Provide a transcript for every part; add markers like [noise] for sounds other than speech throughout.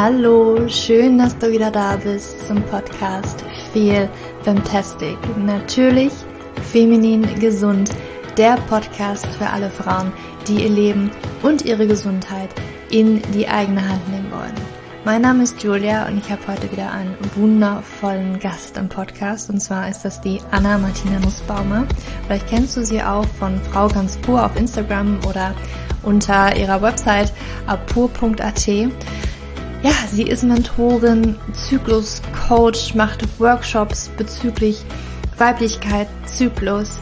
Hallo, schön, dass du wieder da bist zum Podcast Feel Fantastic. Natürlich feminin gesund, der Podcast für alle Frauen, die ihr Leben und ihre Gesundheit in die eigene Hand nehmen wollen. Mein Name ist Julia und ich habe heute wieder einen wundervollen Gast im Podcast und zwar ist das die Anna Martina Nussbaumer. Vielleicht kennst du sie auch von Frau ganz pur auf Instagram oder unter ihrer Website apur.at. Ja, sie ist Mentorin, Zykluscoach, macht Workshops bezüglich Weiblichkeit, Zyklus,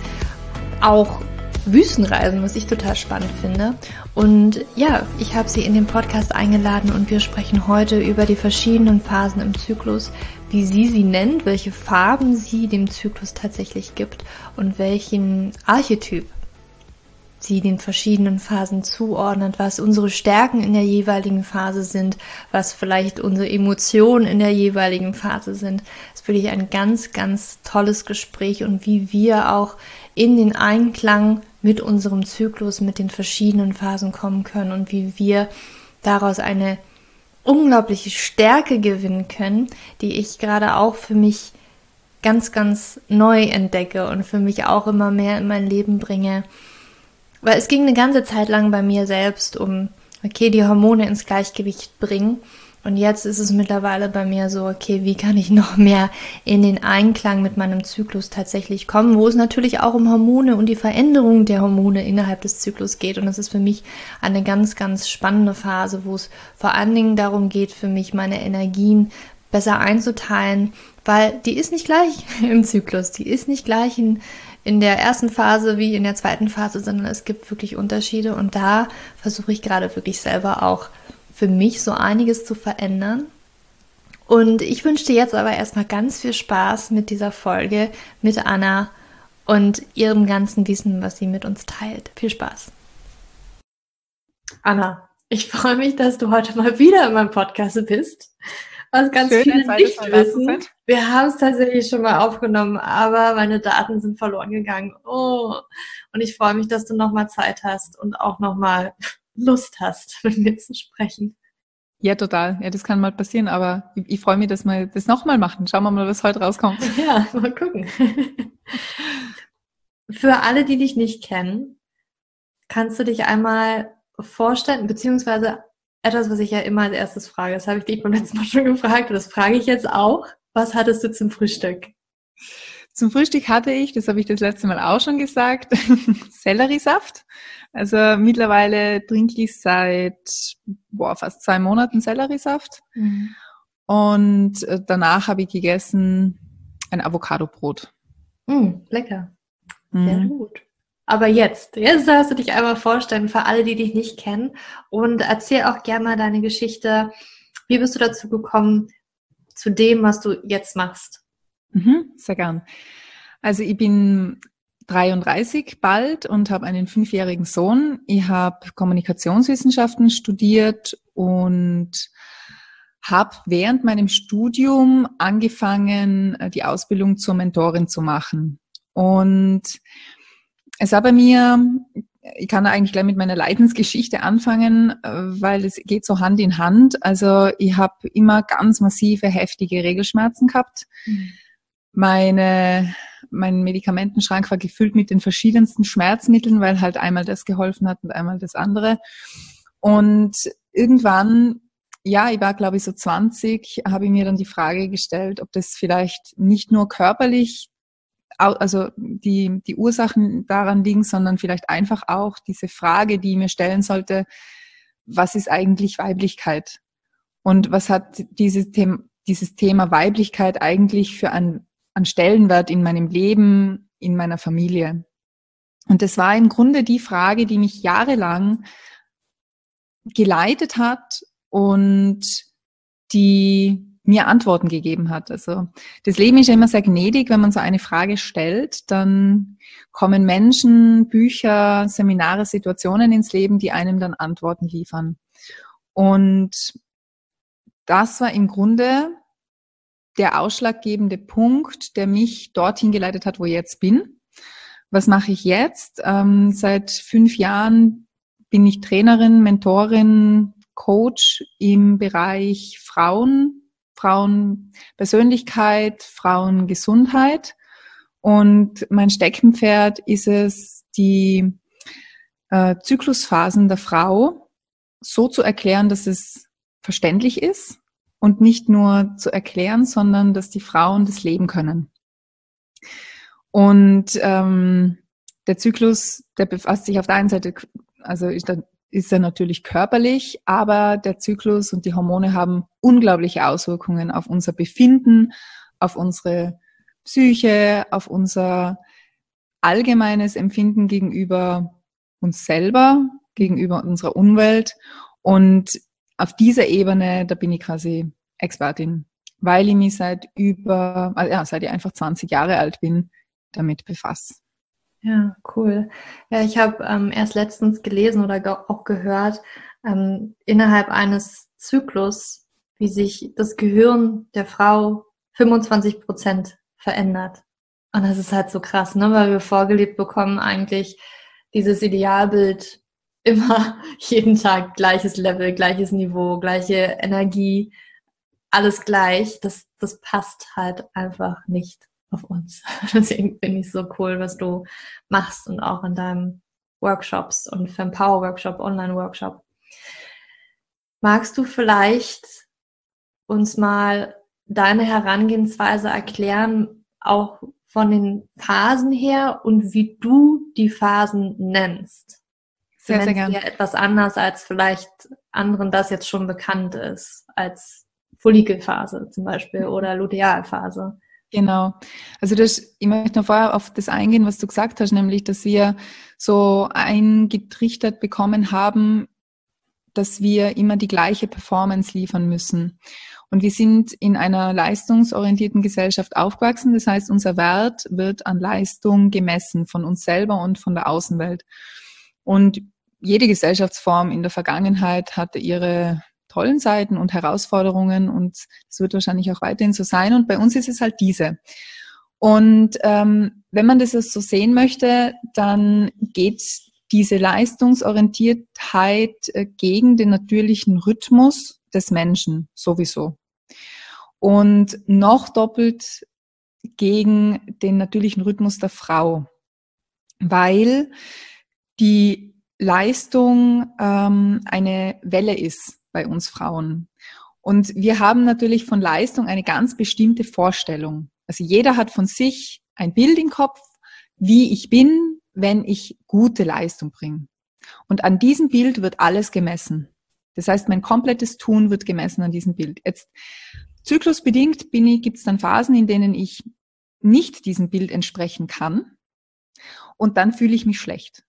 auch Wüstenreisen, was ich total spannend finde. Und ja, ich habe sie in den Podcast eingeladen und wir sprechen heute über die verschiedenen Phasen im Zyklus, wie sie sie nennt, welche Farben sie dem Zyklus tatsächlich gibt und welchen Archetyp sie den verschiedenen Phasen zuordnet, was unsere Stärken in der jeweiligen Phase sind, was vielleicht unsere Emotionen in der jeweiligen Phase sind. Das ist wirklich ein ganz, ganz tolles Gespräch und wie wir auch in den Einklang mit unserem Zyklus, mit den verschiedenen Phasen kommen können und wie wir daraus eine unglaubliche Stärke gewinnen können, die ich gerade auch für mich ganz, ganz neu entdecke und für mich auch immer mehr in mein Leben bringe. Weil es ging eine ganze Zeit lang bei mir selbst um, okay, die Hormone ins Gleichgewicht bringen und jetzt ist es mittlerweile bei mir so, okay, wie kann ich noch mehr in den Einklang mit meinem Zyklus tatsächlich kommen, wo es natürlich auch um Hormone und die Veränderung der Hormone innerhalb des Zyklus geht. Und das ist für mich eine ganz, ganz spannende Phase, wo es vor allen Dingen darum geht, für mich meine Energien besser einzuteilen, weil die ist nicht gleich [laughs] im Zyklus, die ist nicht gleich in, in der ersten Phase wie in der zweiten Phase, sondern es gibt wirklich Unterschiede und da versuche ich gerade wirklich selber auch für mich so einiges zu verändern. Und ich wünsche dir jetzt aber erstmal ganz viel Spaß mit dieser Folge mit Anna und ihrem ganzen Wissen, was sie mit uns teilt. Viel Spaß. Anna, ich freue mich, dass du heute mal wieder in meinem Podcast bist. Was ganz Schön, viele nicht wissen. Wir haben es tatsächlich schon mal aufgenommen, aber meine Daten sind verloren gegangen. Oh, und ich freue mich, dass du nochmal Zeit hast und auch nochmal Lust hast, [laughs] mit mir zu sprechen. Ja, total. Ja, das kann mal passieren, aber ich, ich freue mich, dass wir das nochmal machen. Schauen wir mal, was heute rauskommt. [laughs] Ja, mal gucken. Für alle, die dich nicht kennen, kannst du dich einmal vorstellen, beziehungsweise etwas, was ich ja immer als erstes frage, das habe ich dich beim letzten Mal schon gefragt und das frage ich jetzt auch. Was hattest du zum Frühstück? Zum Frühstück hatte ich, das habe ich das letzte Mal auch schon gesagt, [laughs] Selleriesaft. Also mittlerweile trinke ich seit boah, fast zwei Monaten Selleriesaft. Mhm. Und äh, danach habe ich gegessen ein Avocadobrot. Mhm, lecker. Sehr mhm. gut. Aber jetzt, jetzt darfst du dich einmal vorstellen für alle, die dich nicht kennen und erzähl auch gerne mal deine Geschichte. Wie bist du dazu gekommen, zu dem, was du jetzt machst? Mhm, sehr gern. Also ich bin 33 bald und habe einen fünfjährigen Sohn. Ich habe Kommunikationswissenschaften studiert und habe während meinem Studium angefangen, die Ausbildung zur Mentorin zu machen. Und es war bei mir, ich kann eigentlich gleich mit meiner Leidensgeschichte anfangen, äh, weil es geht so Hand in Hand. Also ich habe immer ganz massive, heftige Regelschmerzen gehabt. Mhm meine, mein Medikamentenschrank war gefüllt mit den verschiedensten Schmerzmitteln, weil halt einmal das geholfen hat und einmal das andere. Und irgendwann, ja, ich war glaube ich so 20, habe ich mir dann die Frage gestellt, ob das vielleicht nicht nur körperlich, also die, die Ursachen daran liegen, sondern vielleicht einfach auch diese Frage, die ich mir stellen sollte, was ist eigentlich Weiblichkeit? Und was hat dieses Thema, dieses Thema Weiblichkeit eigentlich für ein an Stellenwert in meinem Leben, in meiner Familie? Und das war im Grunde die Frage, die mich jahrelang geleitet hat und die mir Antworten gegeben hat. Also das Leben ist ja immer sehr gnädig, wenn man so eine Frage stellt, dann kommen Menschen, Bücher, Seminare, Situationen ins Leben, die einem dann Antworten liefern. Und das war im Grunde der ausschlaggebende Punkt, der mich dorthin geleitet hat, wo ich jetzt bin. Was mache ich jetzt? Ähm, seit fünf Jahren bin ich Trainerin, Mentorin, Coach im Bereich Frauen, Frauenpersönlichkeit, Frauengesundheit. Und mein Steckenpferd ist es, die äh, Zyklusphasen der Frau so zu erklären, dass es verständlich ist und nicht nur zu erklären, sondern dass die Frauen das leben können. Und ähm, der Zyklus, der befasst sich auf der einen Seite, also ist, ist er natürlich körperlich, aber der Zyklus und die Hormone haben unglaubliche Auswirkungen auf unser Befinden, auf unsere Psyche, auf unser allgemeines Empfinden gegenüber uns selber, gegenüber unserer Umwelt. Und auf dieser Ebene, da bin ich quasi Expertin, weil ich mich seit über, also ja, seit ich einfach 20 Jahre alt bin, damit befasse. Ja, cool. Ja, ich habe ähm, erst letztens gelesen oder ge auch gehört, ähm, innerhalb eines Zyklus, wie sich das Gehirn der Frau 25 Prozent verändert. Und das ist halt so krass, ne? weil wir vorgelebt bekommen eigentlich dieses Idealbild [laughs] immer jeden Tag gleiches Level, gleiches Niveau, gleiche Energie, alles gleich. Das, das passt halt einfach nicht auf uns. [laughs] Deswegen finde ich so cool, was du machst und auch in deinem Workshops und für Power Workshop, Online Workshop. Magst du vielleicht uns mal deine Herangehensweise erklären, auch von den Phasen her und wie du die Phasen nennst? Sehr, sehr gerne. Ja etwas anders, als vielleicht anderen das jetzt schon bekannt ist, als Follikelphase zum Beispiel oder Lutealphase. Genau. Also das, ich möchte noch vorher auf das eingehen, was du gesagt hast, nämlich, dass wir so eingetrichtert bekommen haben, dass wir immer die gleiche Performance liefern müssen. Und wir sind in einer leistungsorientierten Gesellschaft aufgewachsen. Das heißt, unser Wert wird an Leistung gemessen von uns selber und von der Außenwelt. Und jede Gesellschaftsform in der Vergangenheit hatte ihre tollen Seiten und Herausforderungen und es wird wahrscheinlich auch weiterhin so sein. Und bei uns ist es halt diese. Und ähm, wenn man das so sehen möchte, dann geht diese Leistungsorientiertheit äh, gegen den natürlichen Rhythmus des Menschen sowieso. Und noch doppelt gegen den natürlichen Rhythmus der Frau, weil die Leistung ähm, eine Welle ist bei uns Frauen. Und wir haben natürlich von Leistung eine ganz bestimmte Vorstellung. Also jeder hat von sich ein Bild im Kopf, wie ich bin, wenn ich gute Leistung bringe. Und an diesem Bild wird alles gemessen. Das heißt, mein komplettes Tun wird gemessen an diesem Bild. Jetzt zyklusbedingt gibt es dann Phasen, in denen ich nicht diesem Bild entsprechen kann. Und dann fühle ich mich schlecht.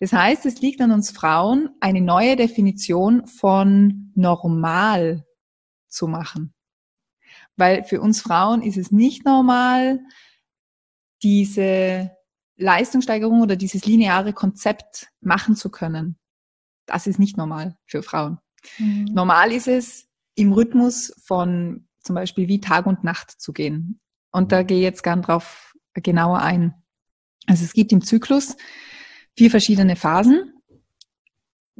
Das heißt, es liegt an uns Frauen, eine neue Definition von normal zu machen. Weil für uns Frauen ist es nicht normal, diese Leistungssteigerung oder dieses lineare Konzept machen zu können. Das ist nicht normal für Frauen. Mhm. Normal ist es, im Rhythmus von zum Beispiel wie Tag und Nacht zu gehen. Und da gehe ich jetzt gern drauf genauer ein. Also es gibt im Zyklus vier verschiedene Phasen.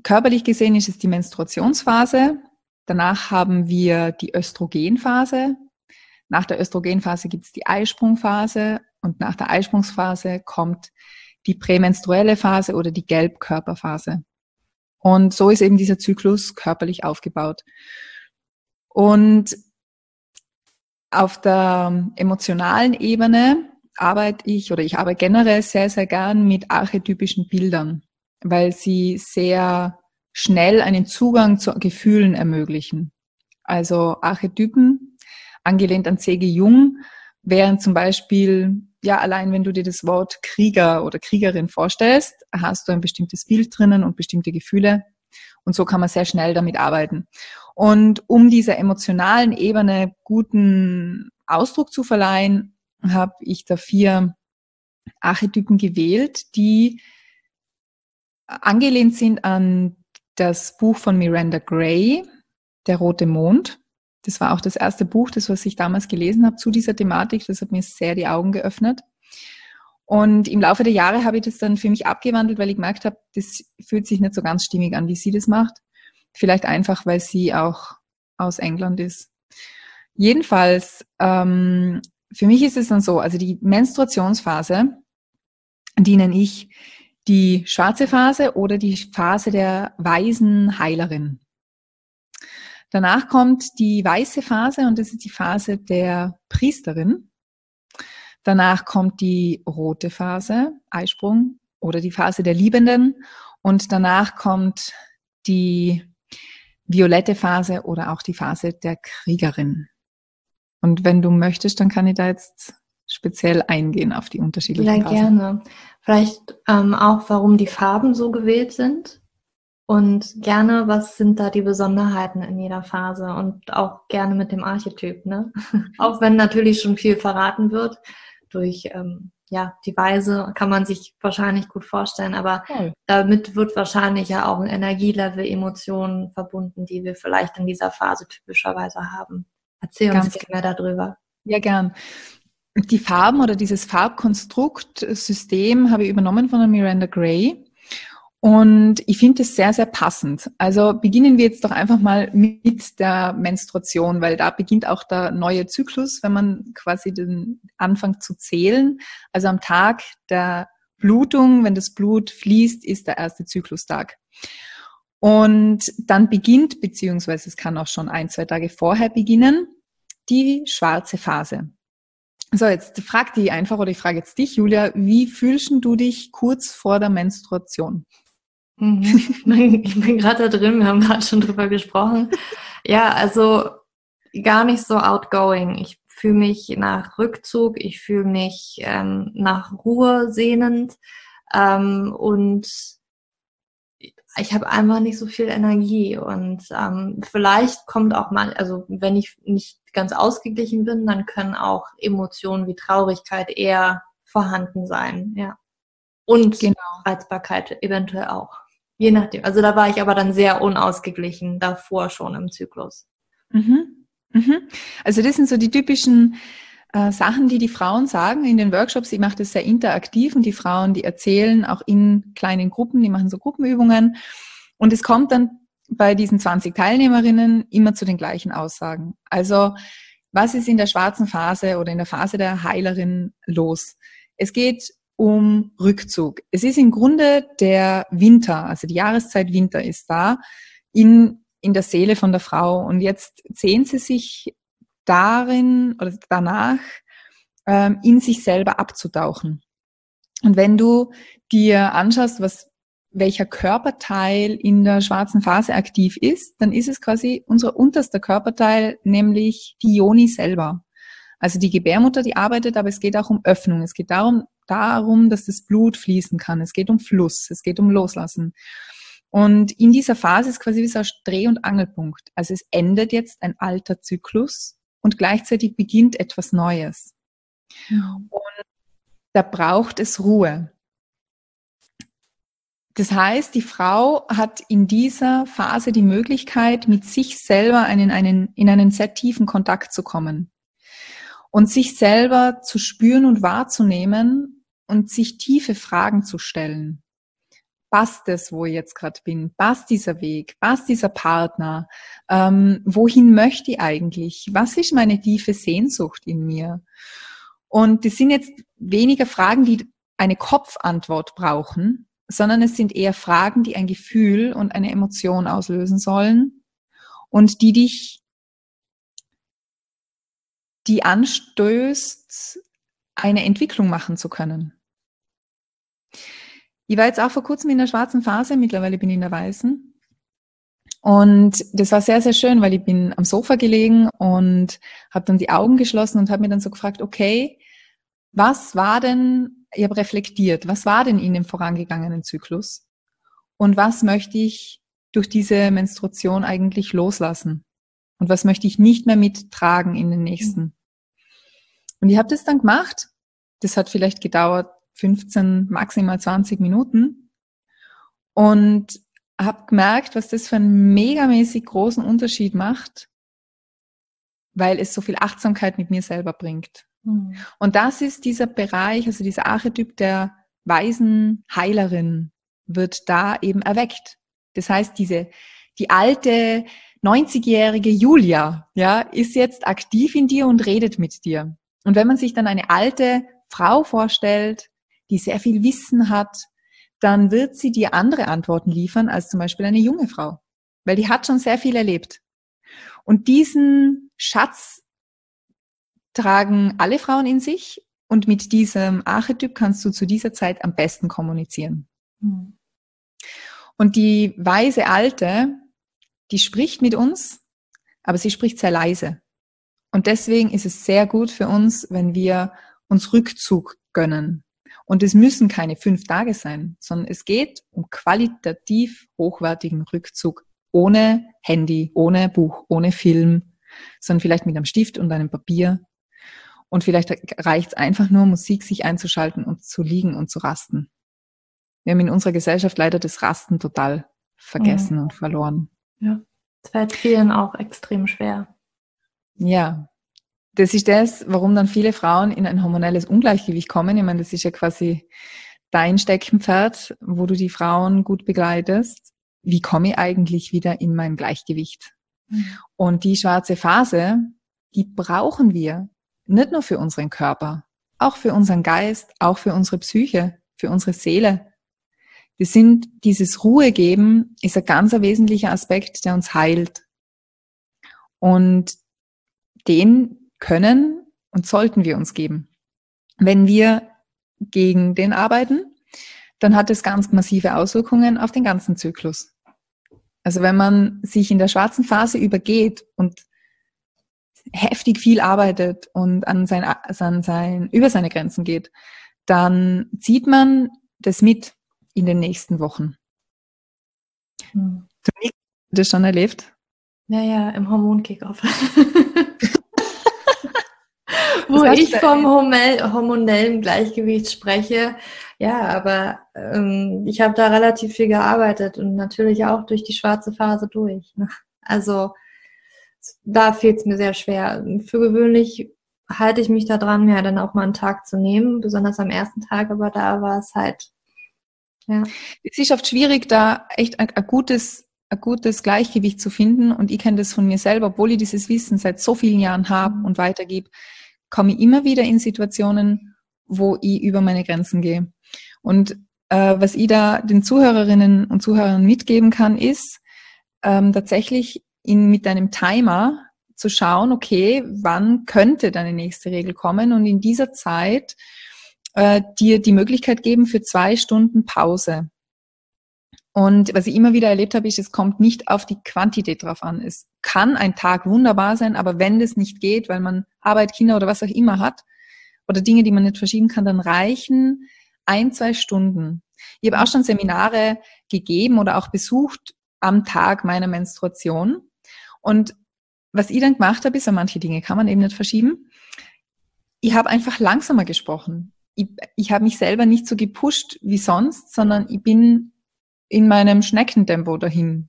Körperlich gesehen ist es die Menstruationsphase. Danach haben wir die Östrogenphase. Nach der Östrogenphase gibt es die Eisprungphase und nach der Eisprungsphase kommt die prämenstruelle Phase oder die Gelbkörperphase. Und so ist eben dieser Zyklus körperlich aufgebaut. Und auf der emotionalen Ebene arbeite ich oder ich arbeite generell sehr, sehr gern mit archetypischen Bildern, weil sie sehr schnell einen Zugang zu Gefühlen ermöglichen. Also Archetypen, angelehnt an C.G. Jung, wären zum Beispiel, ja, allein wenn du dir das Wort Krieger oder Kriegerin vorstellst, hast du ein bestimmtes Bild drinnen und bestimmte Gefühle. Und so kann man sehr schnell damit arbeiten. Und um dieser emotionalen Ebene guten Ausdruck zu verleihen, habe ich da vier Archetypen gewählt, die angelehnt sind an das Buch von Miranda Gray, Der rote Mond. Das war auch das erste Buch, das was ich damals gelesen habe zu dieser Thematik. Das hat mir sehr die Augen geöffnet. Und im Laufe der Jahre habe ich das dann für mich abgewandelt, weil ich gemerkt habe, das fühlt sich nicht so ganz stimmig an, wie sie das macht. Vielleicht einfach, weil sie auch aus England ist. Jedenfalls, ähm, für mich ist es dann so, also die Menstruationsphase, die nenne ich die schwarze Phase oder die Phase der weisen Heilerin. Danach kommt die weiße Phase und das ist die Phase der Priesterin. Danach kommt die rote Phase, Eisprung oder die Phase der Liebenden und danach kommt die violette Phase oder auch die Phase der Kriegerin. Und wenn du möchtest, dann kann ich da jetzt speziell eingehen auf die unterschiedlichen Ja, Phasen. gerne. Vielleicht ähm, auch, warum die Farben so gewählt sind. Und gerne, was sind da die Besonderheiten in jeder Phase und auch gerne mit dem Archetyp, ne? [laughs] auch wenn natürlich schon viel verraten wird durch ähm, ja die Weise kann man sich wahrscheinlich gut vorstellen, aber cool. damit wird wahrscheinlich ja auch ein Energielevel, Emotionen verbunden, die wir vielleicht in dieser Phase typischerweise haben. Erzähl uns gerne mehr darüber. Ja, gern. Die Farben oder dieses Farbkonstruktsystem habe ich übernommen von der Miranda Gray. Und ich finde es sehr, sehr passend. Also beginnen wir jetzt doch einfach mal mit der Menstruation, weil da beginnt auch der neue Zyklus, wenn man quasi den anfängt zu zählen. Also am Tag der Blutung, wenn das Blut fließt, ist der erste Zyklustag. Und dann beginnt, beziehungsweise es kann auch schon ein, zwei Tage vorher beginnen, die schwarze Phase. So, jetzt frag die einfach, oder ich frage jetzt dich, Julia, wie fühlst du dich kurz vor der Menstruation? Mhm. Ich bin gerade da drin, wir haben gerade schon drüber gesprochen. Ja, also gar nicht so outgoing. Ich fühle mich nach Rückzug, ich fühle mich ähm, nach Ruhe sehnend ähm, und ich habe einfach nicht so viel Energie und ähm, vielleicht kommt auch mal, also wenn ich nicht ganz ausgeglichen bin, dann können auch Emotionen wie Traurigkeit eher vorhanden sein, ja. Und genau. Reizbarkeit eventuell auch. Je nachdem. Also da war ich aber dann sehr unausgeglichen davor schon im Zyklus. Mhm. Mhm. Also das sind so die typischen äh, Sachen, die die Frauen sagen in den Workshops. Ich mache das sehr interaktiv und die Frauen, die erzählen auch in kleinen Gruppen, die machen so Gruppenübungen. Und es kommt dann bei diesen 20 Teilnehmerinnen immer zu den gleichen Aussagen. Also was ist in der schwarzen Phase oder in der Phase der Heilerin los? Es geht um Rückzug. Es ist im Grunde der Winter, also die Jahreszeit Winter ist da in, in der Seele von der Frau. Und jetzt sehen sie sich darin oder danach ähm, in sich selber abzutauchen. Und wenn du dir anschaust, was welcher Körperteil in der schwarzen Phase aktiv ist, dann ist es quasi unser unterster Körperteil, nämlich die Joni selber. Also die Gebärmutter, die arbeitet, aber es geht auch um Öffnung. Es geht darum, darum, dass das Blut fließen kann. Es geht um Fluss. Es geht um Loslassen. Und in dieser Phase ist quasi wie so ein Dreh- und Angelpunkt. Also es endet jetzt ein alter Zyklus und gleichzeitig beginnt etwas Neues. Und da braucht es Ruhe. Das heißt, die Frau hat in dieser Phase die Möglichkeit, mit sich selber einen, einen, in einen sehr tiefen Kontakt zu kommen und sich selber zu spüren und wahrzunehmen und sich tiefe Fragen zu stellen passt es, wo ich jetzt gerade bin? Passt dieser Weg? Passt dieser Partner? Ähm, wohin möchte ich eigentlich? Was ist meine tiefe Sehnsucht in mir? Und das sind jetzt weniger Fragen, die eine Kopfantwort brauchen, sondern es sind eher Fragen, die ein Gefühl und eine Emotion auslösen sollen und die dich, die anstößt, eine Entwicklung machen zu können. Ich war jetzt auch vor kurzem in der schwarzen Phase, mittlerweile bin ich in der weißen. Und das war sehr, sehr schön, weil ich bin am Sofa gelegen und habe dann die Augen geschlossen und habe mir dann so gefragt, okay, was war denn, ich habe reflektiert, was war denn in dem vorangegangenen Zyklus? Und was möchte ich durch diese Menstruation eigentlich loslassen? Und was möchte ich nicht mehr mittragen in den nächsten? Und ich habe das dann gemacht. Das hat vielleicht gedauert 15, maximal 20 Minuten und habe gemerkt, was das für einen megamäßig großen Unterschied macht, weil es so viel Achtsamkeit mit mir selber bringt. Mhm. Und das ist dieser Bereich, also dieser Archetyp der weisen Heilerin wird da eben erweckt. Das heißt, diese, die alte 90-jährige Julia, ja, ist jetzt aktiv in dir und redet mit dir. Und wenn man sich dann eine alte Frau vorstellt, die sehr viel Wissen hat, dann wird sie dir andere Antworten liefern als zum Beispiel eine junge Frau, weil die hat schon sehr viel erlebt. Und diesen Schatz tragen alle Frauen in sich und mit diesem Archetyp kannst du zu dieser Zeit am besten kommunizieren. Mhm. Und die weise Alte, die spricht mit uns, aber sie spricht sehr leise. Und deswegen ist es sehr gut für uns, wenn wir uns Rückzug gönnen. Und es müssen keine fünf Tage sein, sondern es geht um qualitativ hochwertigen Rückzug ohne Handy, ohne Buch, ohne Film, sondern vielleicht mit einem Stift und einem Papier. Und vielleicht reicht es einfach nur, Musik sich einzuschalten und zu liegen und zu rasten. Wir haben in unserer Gesellschaft leider das Rasten total vergessen mhm. und verloren. Ja, es fällt vielen auch extrem schwer. Ja, das ist das, warum dann viele Frauen in ein hormonelles Ungleichgewicht kommen. Ich meine, das ist ja quasi dein Steckenpferd, wo du die Frauen gut begleitest. Wie komme ich eigentlich wieder in mein Gleichgewicht? Mhm. Und die schwarze Phase, die brauchen wir nicht nur für unseren Körper, auch für unseren Geist, auch für unsere Psyche, für unsere Seele. Wir sind, dieses Ruhe geben ist ein ganz wesentlicher Aspekt, der uns heilt. Und den können und sollten wir uns geben. Wenn wir gegen den arbeiten, dann hat es ganz massive Auswirkungen auf den ganzen Zyklus. Also wenn man sich in der schwarzen Phase übergeht und heftig viel arbeitet und an sein, an sein, über seine Grenzen geht, dann zieht man das mit in den nächsten Wochen. Hm. Du hast das schon erlebt? Naja, im Hormonkickoff. [laughs] Wo ich vom hormonellen Gleichgewicht spreche. Ja, aber ähm, ich habe da relativ viel gearbeitet und natürlich auch durch die schwarze Phase durch. Ne? Also da fehlt es mir sehr schwer. Für gewöhnlich halte ich mich da dran, mir dann auch mal einen Tag zu nehmen, besonders am ersten Tag, aber da war es halt, ja. Es ist oft schwierig, da echt ein, ein gutes ein gutes Gleichgewicht zu finden. Und ich kenne das von mir selber, obwohl ich dieses Wissen seit so vielen Jahren habe mhm. und weitergebe, komme ich immer wieder in Situationen, wo ich über meine Grenzen gehe. Und äh, was ich da den Zuhörerinnen und Zuhörern mitgeben kann, ist ähm, tatsächlich in, mit einem Timer zu schauen, okay, wann könnte deine nächste Regel kommen und in dieser Zeit äh, dir die Möglichkeit geben für zwei Stunden Pause. Und was ich immer wieder erlebt habe, ist, es kommt nicht auf die Quantität drauf an. Es kann ein Tag wunderbar sein, aber wenn das nicht geht, weil man Arbeit, Kinder oder was auch immer hat, oder Dinge, die man nicht verschieben kann, dann reichen ein, zwei Stunden. Ich habe auch schon Seminare gegeben oder auch besucht am Tag meiner Menstruation. Und was ich dann gemacht habe, ist, ja, manche Dinge kann man eben nicht verschieben. Ich habe einfach langsamer gesprochen. Ich, ich habe mich selber nicht so gepusht wie sonst, sondern ich bin in meinem Schneckentempo dahin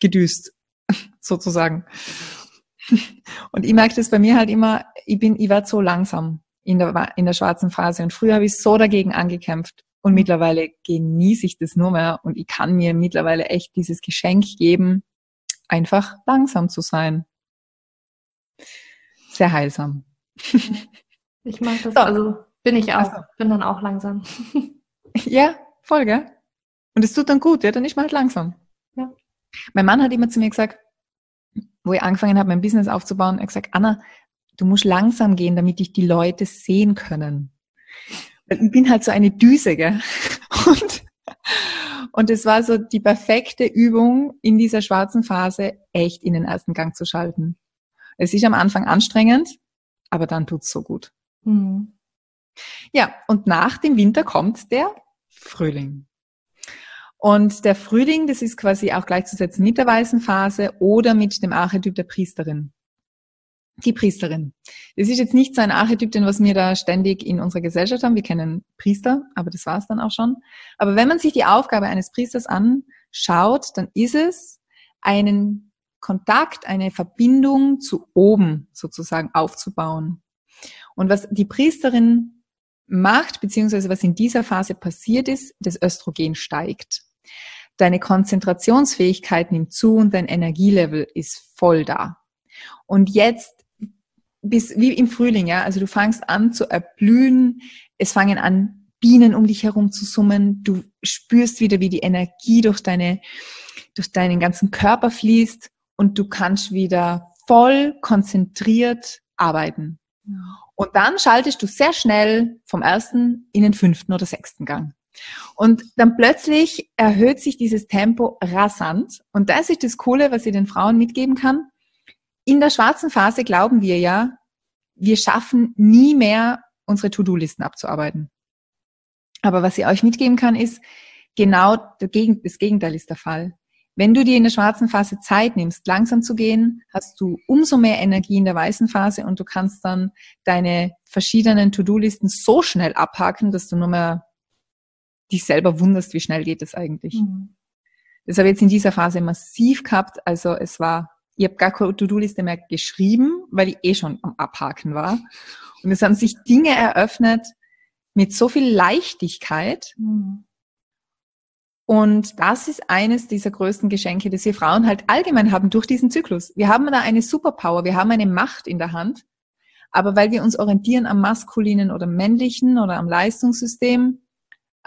gedüst, [laughs] sozusagen. Und ich merke das bei mir halt immer, ich bin, ich werde so langsam in der, in der schwarzen Phase. Und früher habe ich so dagegen angekämpft. Und mittlerweile genieße ich das nur mehr. Und ich kann mir mittlerweile echt dieses Geschenk geben, einfach langsam zu sein. Sehr heilsam. Ich mag das, so. also bin ich auch, also. bin dann auch langsam. [laughs] Ja, voll, gell? Und es tut dann gut, ja, dann ist man halt langsam. Ja. Mein Mann hat immer zu mir gesagt, wo ich angefangen habe, mein Business aufzubauen, er hat gesagt, Anna, du musst langsam gehen, damit dich die Leute sehen können. Weil ich bin halt so eine Düse, gell? [laughs] Und und es war so die perfekte Übung in dieser schwarzen Phase, echt in den ersten Gang zu schalten. Es ist am Anfang anstrengend, aber dann tut's so gut. Mhm. Ja, und nach dem Winter kommt der Frühling. Und der Frühling, das ist quasi auch gleichzusetzen mit der weißen Phase oder mit dem Archetyp der Priesterin die Priesterin. Das ist jetzt nicht so ein Archetyp, den was wir da ständig in unserer Gesellschaft haben. Wir kennen Priester, aber das war es dann auch schon. Aber wenn man sich die Aufgabe eines Priesters anschaut, dann ist es einen Kontakt, eine Verbindung zu oben sozusagen aufzubauen. Und was die Priesterin macht, beziehungsweise was in dieser Phase passiert ist, das Östrogen steigt. Deine Konzentrationsfähigkeit nimmt zu und dein Energielevel ist voll da. Und jetzt bis wie im Frühling, ja, also du fangst an zu erblühen, es fangen an Bienen um dich herum zu summen, du spürst wieder, wie die Energie durch deine durch deinen ganzen Körper fließt und du kannst wieder voll konzentriert arbeiten. Und dann schaltest du sehr schnell vom ersten in den fünften oder sechsten Gang. Und dann plötzlich erhöht sich dieses Tempo rasant. Und das ist das Coole, was ich den Frauen mitgeben kann. In der schwarzen Phase glauben wir ja, wir schaffen nie mehr unsere To-Do-Listen abzuarbeiten. Aber was ich euch mitgeben kann, ist, genau das Gegenteil ist der Fall. Wenn du dir in der schwarzen Phase Zeit nimmst, langsam zu gehen, hast du umso mehr Energie in der weißen Phase und du kannst dann deine verschiedenen To-Do-Listen so schnell abhaken, dass du nur mehr dich selber wunderst, wie schnell geht es eigentlich. Mhm. Das habe ich jetzt in dieser Phase massiv gehabt. Also es war, ich habe gar keine To-Do-Liste mehr geschrieben, weil ich eh schon am Abhaken war. Und es haben sich Dinge eröffnet mit so viel Leichtigkeit. Mhm. Und das ist eines dieser größten Geschenke, das wir Frauen halt allgemein haben durch diesen Zyklus. Wir haben da eine Superpower, wir haben eine Macht in der Hand. Aber weil wir uns orientieren am maskulinen oder männlichen oder am Leistungssystem,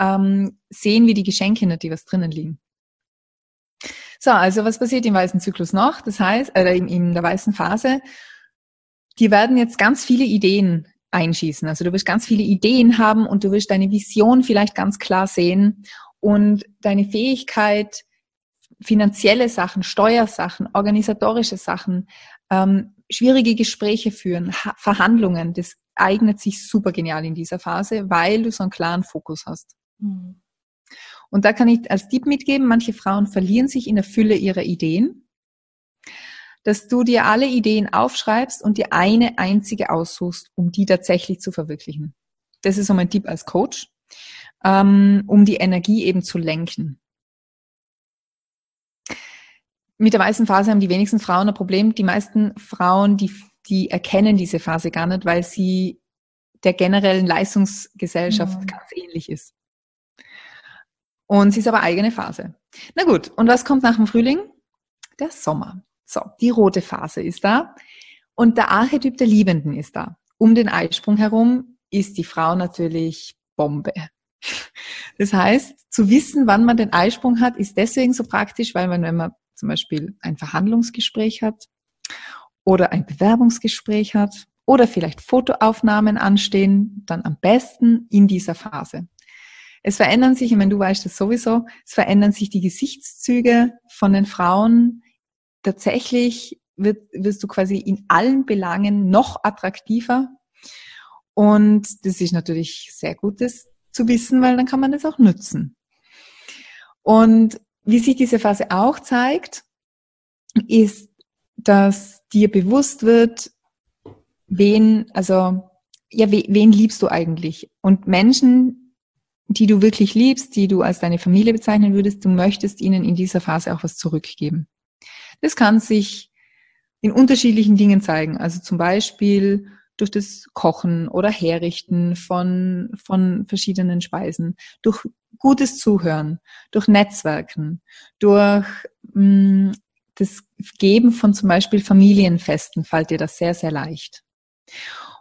ähm, sehen wir die Geschenke nicht, die was drinnen liegen. So, also was passiert im weißen Zyklus noch? Das heißt, äh, in, in der weißen Phase, die werden jetzt ganz viele Ideen einschießen. Also du wirst ganz viele Ideen haben und du wirst deine Vision vielleicht ganz klar sehen und deine Fähigkeit, finanzielle Sachen, Steuersachen, organisatorische Sachen, ähm, schwierige Gespräche führen, ha Verhandlungen, das eignet sich super genial in dieser Phase, weil du so einen klaren Fokus hast. Mhm. Und da kann ich als Tipp mitgeben, manche Frauen verlieren sich in der Fülle ihrer Ideen, dass du dir alle Ideen aufschreibst und dir eine einzige aussuchst, um die tatsächlich zu verwirklichen. Das ist so mein Tipp als Coach, ähm, um die Energie eben zu lenken. Mit der weißen Phase haben die wenigsten Frauen ein Problem. Die meisten Frauen, die, die erkennen diese Phase gar nicht, weil sie der generellen Leistungsgesellschaft mhm. ganz ähnlich ist. Und sie ist aber eigene Phase. Na gut, und was kommt nach dem Frühling? Der Sommer. So, die rote Phase ist da. Und der Archetyp der Liebenden ist da. Um den Eisprung herum ist die Frau natürlich Bombe. [laughs] Das heißt, zu wissen, wann man den Eisprung hat, ist deswegen so praktisch, weil man, wenn man zum Beispiel ein Verhandlungsgespräch hat oder ein Bewerbungsgespräch hat oder vielleicht Fotoaufnahmen anstehen, dann am besten in dieser Phase. Es verändern sich, ich meine, du weißt das sowieso, es verändern sich die Gesichtszüge von den Frauen. Tatsächlich wird, wirst du quasi in allen Belangen noch attraktiver. Und das ist natürlich sehr Gutes zu wissen, weil dann kann man das auch nutzen. Und wie sich diese Phase auch zeigt, ist, dass dir bewusst wird, wen, also, ja, wen liebst du eigentlich? Und Menschen, die du wirklich liebst, die du als deine Familie bezeichnen würdest, du möchtest ihnen in dieser Phase auch was zurückgeben. Das kann sich in unterschiedlichen Dingen zeigen. Also zum Beispiel durch das Kochen oder Herrichten von, von verschiedenen Speisen, durch gutes Zuhören, durch Netzwerken, durch mh, mm, das Geben von zum Beispiel Familienfesten fällt dir das sehr, sehr leicht.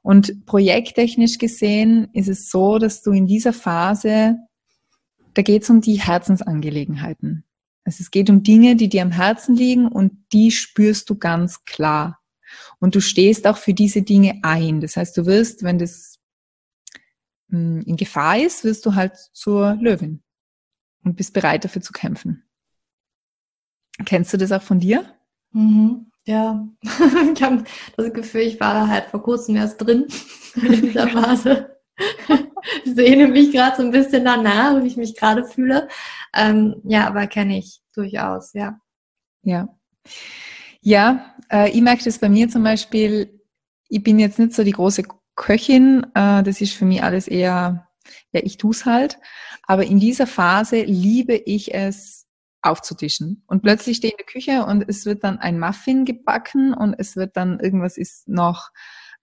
Und projekttechnisch gesehen ist es so, dass du in dieser Phase, da geht es um die Herzensangelegenheiten. Also es geht um Dinge, die dir am Herzen liegen und die spürst du ganz klar. Und du stehst auch für diese Dinge ein. Das heißt, du wirst, wenn das hm, in Gefahr ist, wirst du halt zur Löwin und bist bereit dafür zu kämpfen. Kennst du das auch von dir? Mhm. Ja, [laughs] ich habe das Gefühl, ich war da halt vor kurzem erst drin [laughs] in dieser Phase. [laughs] Ich sehne mich gerade so ein bisschen danach, wie ich mich gerade fühle. Ähm, ja, aber kenne ich durchaus, ja. Ja. Ja, äh, ich merke das bei mir zum Beispiel, ich bin jetzt nicht so die große Köchin, äh, das ist für mich alles eher, ja, ich tue es halt. Aber in dieser Phase liebe ich es, aufzutischen. Und plötzlich stehe ich in der Küche und es wird dann ein Muffin gebacken und es wird dann irgendwas ist noch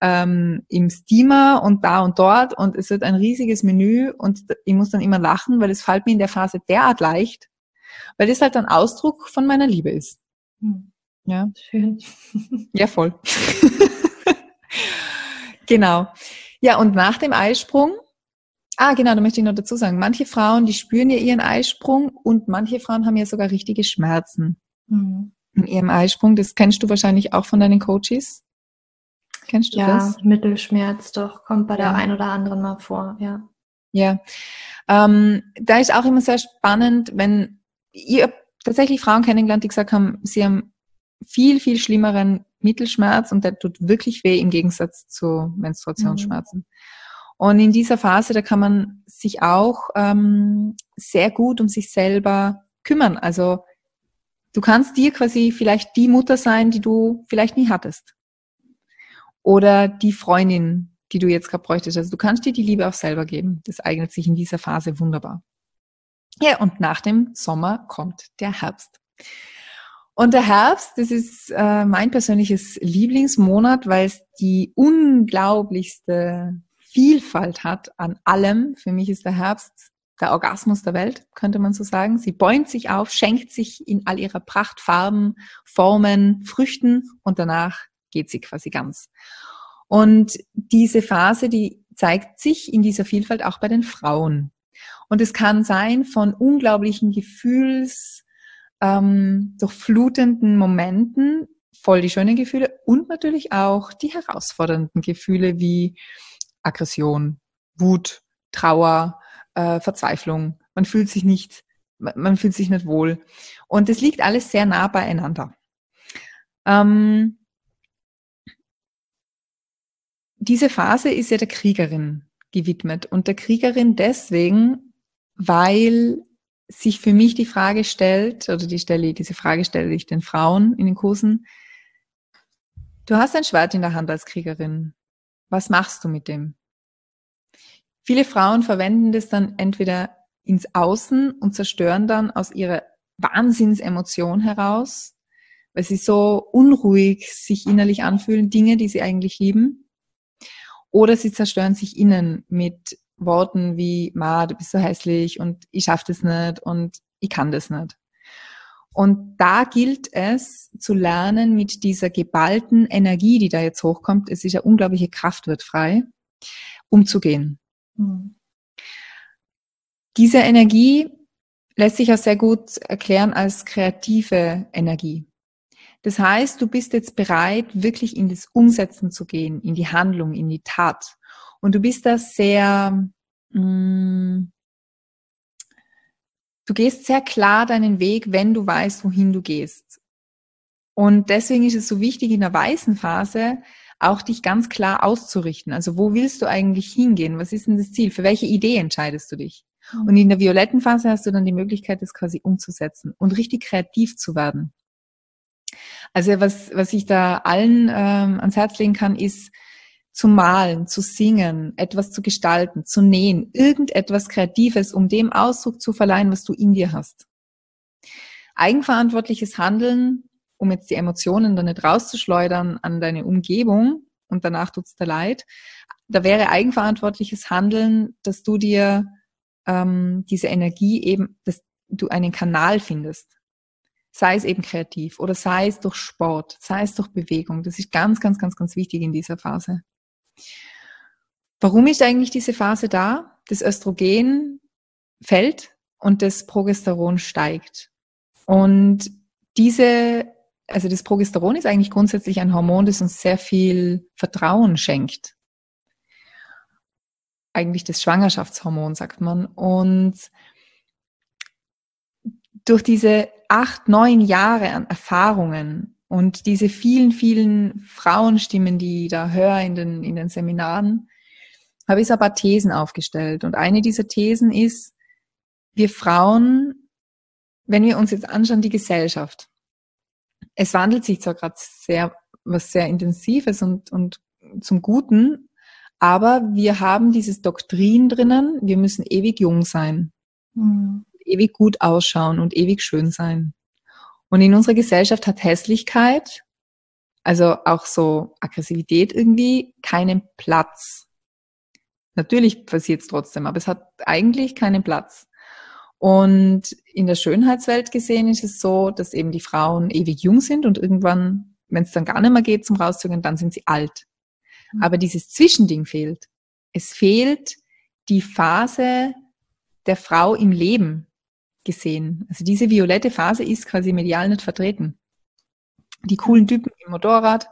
ähm, im Steamer und da und dort und es wird ein riesiges Menü und ich muss dann immer lachen, weil es fällt mir in der Phase derart leicht, weil das halt ein Ausdruck von meiner Liebe ist. Hm. Ja. Schön. Ja, voll. [laughs] genau. Ja, und nach dem Eisprung, ah, genau, da möchte ich noch dazu sagen, manche Frauen, die spüren ja ihren Eisprung und manche Frauen haben ja sogar richtige Schmerzen mhm. in ihrem Eisprung. Das kennst du wahrscheinlich auch von deinen Coaches. Kennst du ja, das? Ja, Mittelschmerz doch, kommt bei ja. der einen oder anderen mal vor, ja. Ja, ähm, da ist auch immer sehr spannend, wenn ihr tatsächlich Frauen kennengelernt, die gesagt haben, sie haben viel, viel schlimmeren Mittelschmerz und der tut wirklich weh im Gegensatz zu Menstruationsschmerzen. Mhm. Und in dieser Phase, da kann man sich auch ähm, sehr gut um sich selber kümmern. Also du kannst dir quasi vielleicht die Mutter sein, die du vielleicht nie hattest. Oder die Freundin, die du jetzt gerade bräuchtest. Also du kannst dir die Liebe auch selber geben. Das eignet sich in dieser Phase wunderbar. Ja, und nach dem Sommer kommt der Herbst. Und der Herbst, das ist äh, mein persönliches Lieblingsmonat, weil es die unglaublichste Vielfalt hat an allem. Für mich ist der Herbst der Orgasmus der Welt, könnte man so sagen. Sie bäumt sich auf, schenkt sich in all ihrer Pracht, Farben, Formen, Früchten und danach geht sie quasi ganz. Und diese Phase, die zeigt sich in dieser Vielfalt auch bei den Frauen. Und es kann sein von unglaublichen Gefühls, ähm, durchflutenden Momenten, voll die schönen Gefühle und natürlich auch die herausfordernden Gefühle wie Aggression, Wut, Trauer, äh, Verzweiflung. Man fühlt sich nicht, man fühlt sich nicht wohl. Und es liegt alles sehr nah beieinander. Ähm, diese Phase ist ja der Kriegerin gewidmet und der Kriegerin deswegen, weil sich für mich die Frage stellt, oder die stelle, diese Frage stelle ich den Frauen in den Kursen, du hast ein Schwert in der Hand als Kriegerin. Was machst du mit dem? Viele Frauen verwenden das dann entweder ins Außen und zerstören dann aus ihrer Wahnsinnsemotion heraus, weil sie so unruhig sich innerlich anfühlen, Dinge, die sie eigentlich lieben. Oder sie zerstören sich innen mit Worten wie, Ma, du bist so hässlich und ich schaff das nicht und ich kann das nicht. Und da gilt es zu lernen, mit dieser geballten Energie, die da jetzt hochkommt, es ist ja unglaubliche Kraft wird frei, umzugehen. Mhm. Diese Energie lässt sich auch sehr gut erklären als kreative Energie. Das heißt, du bist jetzt bereit, wirklich in das Umsetzen zu gehen, in die Handlung, in die Tat. Und du bist da sehr, mm, du gehst sehr klar deinen Weg, wenn du weißt, wohin du gehst. Und deswegen ist es so wichtig, in der weißen Phase auch dich ganz klar auszurichten. Also wo willst du eigentlich hingehen? Was ist denn das Ziel? Für welche Idee entscheidest du dich? Mhm. Und in der violetten Phase hast du dann die Möglichkeit, das quasi umzusetzen und richtig kreativ zu werden. Also was, was ich da allen ähm, ans Herz legen kann, ist, zu malen, zu singen, etwas zu gestalten, zu nähen, irgendetwas Kreatives, um dem Ausdruck zu verleihen, was du in dir hast. Eigenverantwortliches Handeln, um jetzt die Emotionen dann nicht rauszuschleudern an deine Umgebung und danach tut's dir leid, da wäre eigenverantwortliches Handeln, dass du dir ähm, diese Energie eben, dass du einen Kanal findest. Sei es eben kreativ oder sei es durch Sport, sei es durch Bewegung. Das ist ganz, ganz, ganz, ganz wichtig in dieser Phase. Warum ist eigentlich diese Phase da? Das Östrogen fällt und das Progesteron steigt. Und diese, also das Progesteron ist eigentlich grundsätzlich ein Hormon, das uns sehr viel Vertrauen schenkt. Eigentlich das Schwangerschaftshormon, sagt man. Und durch diese acht, neun Jahre an Erfahrungen und diese vielen, vielen Frauenstimmen, die da höre in den, in den Seminaren, habe ich so ein paar Thesen aufgestellt. Und eine dieser Thesen ist, wir Frauen, wenn wir uns jetzt anschauen, die Gesellschaft. Es wandelt sich zwar gerade sehr, was sehr Intensives und, und zum Guten, aber wir haben dieses Doktrin drinnen, wir müssen ewig jung sein, mhm. ewig gut ausschauen und ewig schön sein. Und in unserer Gesellschaft hat Hässlichkeit, also auch so Aggressivität irgendwie, keinen Platz. Natürlich passiert es trotzdem, aber es hat eigentlich keinen Platz. Und in der Schönheitswelt gesehen ist es so, dass eben die Frauen ewig jung sind und irgendwann, wenn es dann gar nicht mehr geht zum Rauszögern, dann sind sie alt. Mhm. Aber dieses Zwischending fehlt. Es fehlt die Phase der Frau im Leben gesehen. Also diese violette Phase ist quasi medial nicht vertreten. Die coolen Typen im Motorrad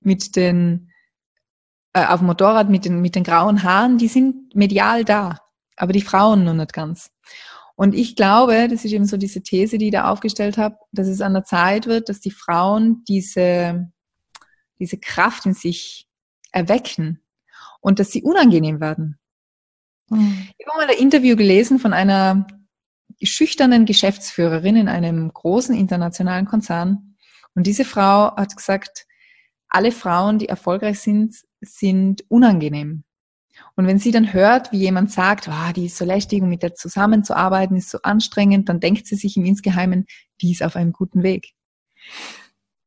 mit den äh, auf dem Motorrad mit den mit den grauen Haaren, die sind medial da, aber die Frauen noch nicht ganz. Und ich glaube, das ist eben so diese These, die ich da aufgestellt habe, dass es an der Zeit wird, dass die Frauen diese, diese Kraft in sich erwecken und dass sie unangenehm werden. Mhm. Ich habe mal ein Interview gelesen von einer schüchternen Geschäftsführerin in einem großen internationalen Konzern. Und diese Frau hat gesagt, alle Frauen, die erfolgreich sind, sind unangenehm. Und wenn sie dann hört, wie jemand sagt, oh, die ist so lästig und mit der zusammenzuarbeiten ist so anstrengend, dann denkt sie sich im Insgeheimen, die ist auf einem guten Weg.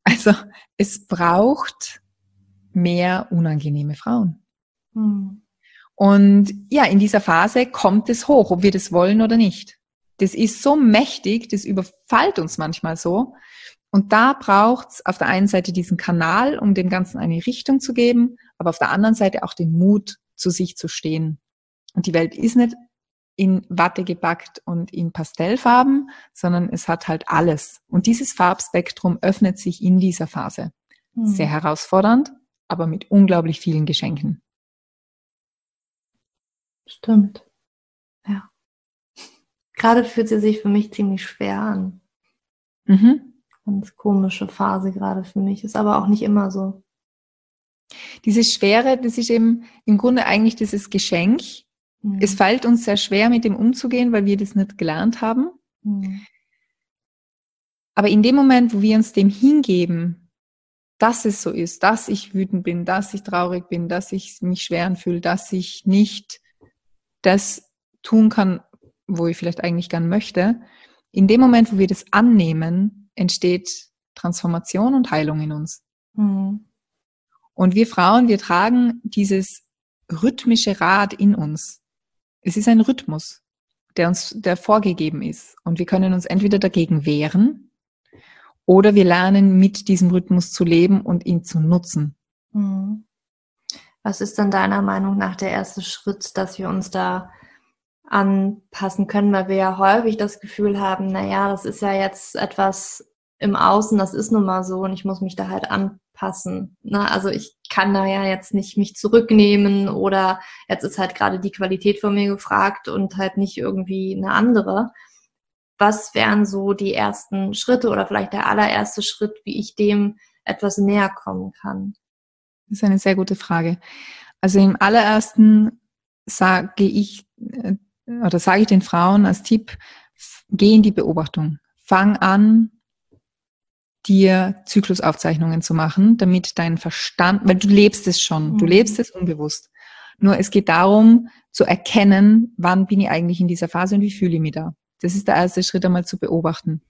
Also es braucht mehr unangenehme Frauen. Hm. Und ja, in dieser Phase kommt es hoch, ob wir das wollen oder nicht. Das ist so mächtig, das überfällt uns manchmal so. Und da braucht's auf der einen Seite diesen Kanal, um dem Ganzen eine Richtung zu geben, aber auf der anderen Seite auch den Mut, zu sich zu stehen. Und die Welt ist nicht in Watte gepackt und in Pastellfarben, sondern es hat halt alles. Und dieses Farbspektrum öffnet sich in dieser Phase. Hm. Sehr herausfordernd, aber mit unglaublich vielen Geschenken. Stimmt. Ja. Gerade fühlt sie sich für mich ziemlich schwer an. Mhm. Ganz komische Phase gerade für mich. Ist aber auch nicht immer so. Diese Schwere, das ist eben im Grunde eigentlich dieses Geschenk. Mhm. Es fällt uns sehr schwer, mit dem umzugehen, weil wir das nicht gelernt haben. Mhm. Aber in dem Moment, wo wir uns dem hingeben, dass es so ist, dass ich wütend bin, dass ich traurig bin, dass ich mich schwer fühle, dass ich nicht das tun kann, wo ich vielleicht eigentlich gern möchte, in dem Moment, wo wir das annehmen, entsteht Transformation und Heilung in uns. Mhm. Und wir Frauen, wir tragen dieses rhythmische Rad in uns. Es ist ein Rhythmus, der uns, der vorgegeben ist. Und wir können uns entweder dagegen wehren oder wir lernen mit diesem Rhythmus zu leben und ihn zu nutzen. Mhm. Was ist dann deiner Meinung nach der erste Schritt, dass wir uns da anpassen können, weil wir ja häufig das Gefühl haben, na ja, das ist ja jetzt etwas im Außen, das ist nun mal so und ich muss mich da halt anpassen. Ne? Also ich kann da ja jetzt nicht mich zurücknehmen oder jetzt ist halt gerade die Qualität von mir gefragt und halt nicht irgendwie eine andere. Was wären so die ersten Schritte oder vielleicht der allererste Schritt, wie ich dem etwas näher kommen kann? Das ist eine sehr gute Frage. Also im allerersten sage ich äh, oder sage ich den Frauen als Tipp, geh in die Beobachtung. Fang an, dir Zyklusaufzeichnungen zu machen, damit dein Verstand, weil du lebst es schon, du mhm. lebst es unbewusst. Nur es geht darum, zu erkennen, wann bin ich eigentlich in dieser Phase und wie fühle ich mich da. Das ist der erste Schritt, einmal zu beobachten.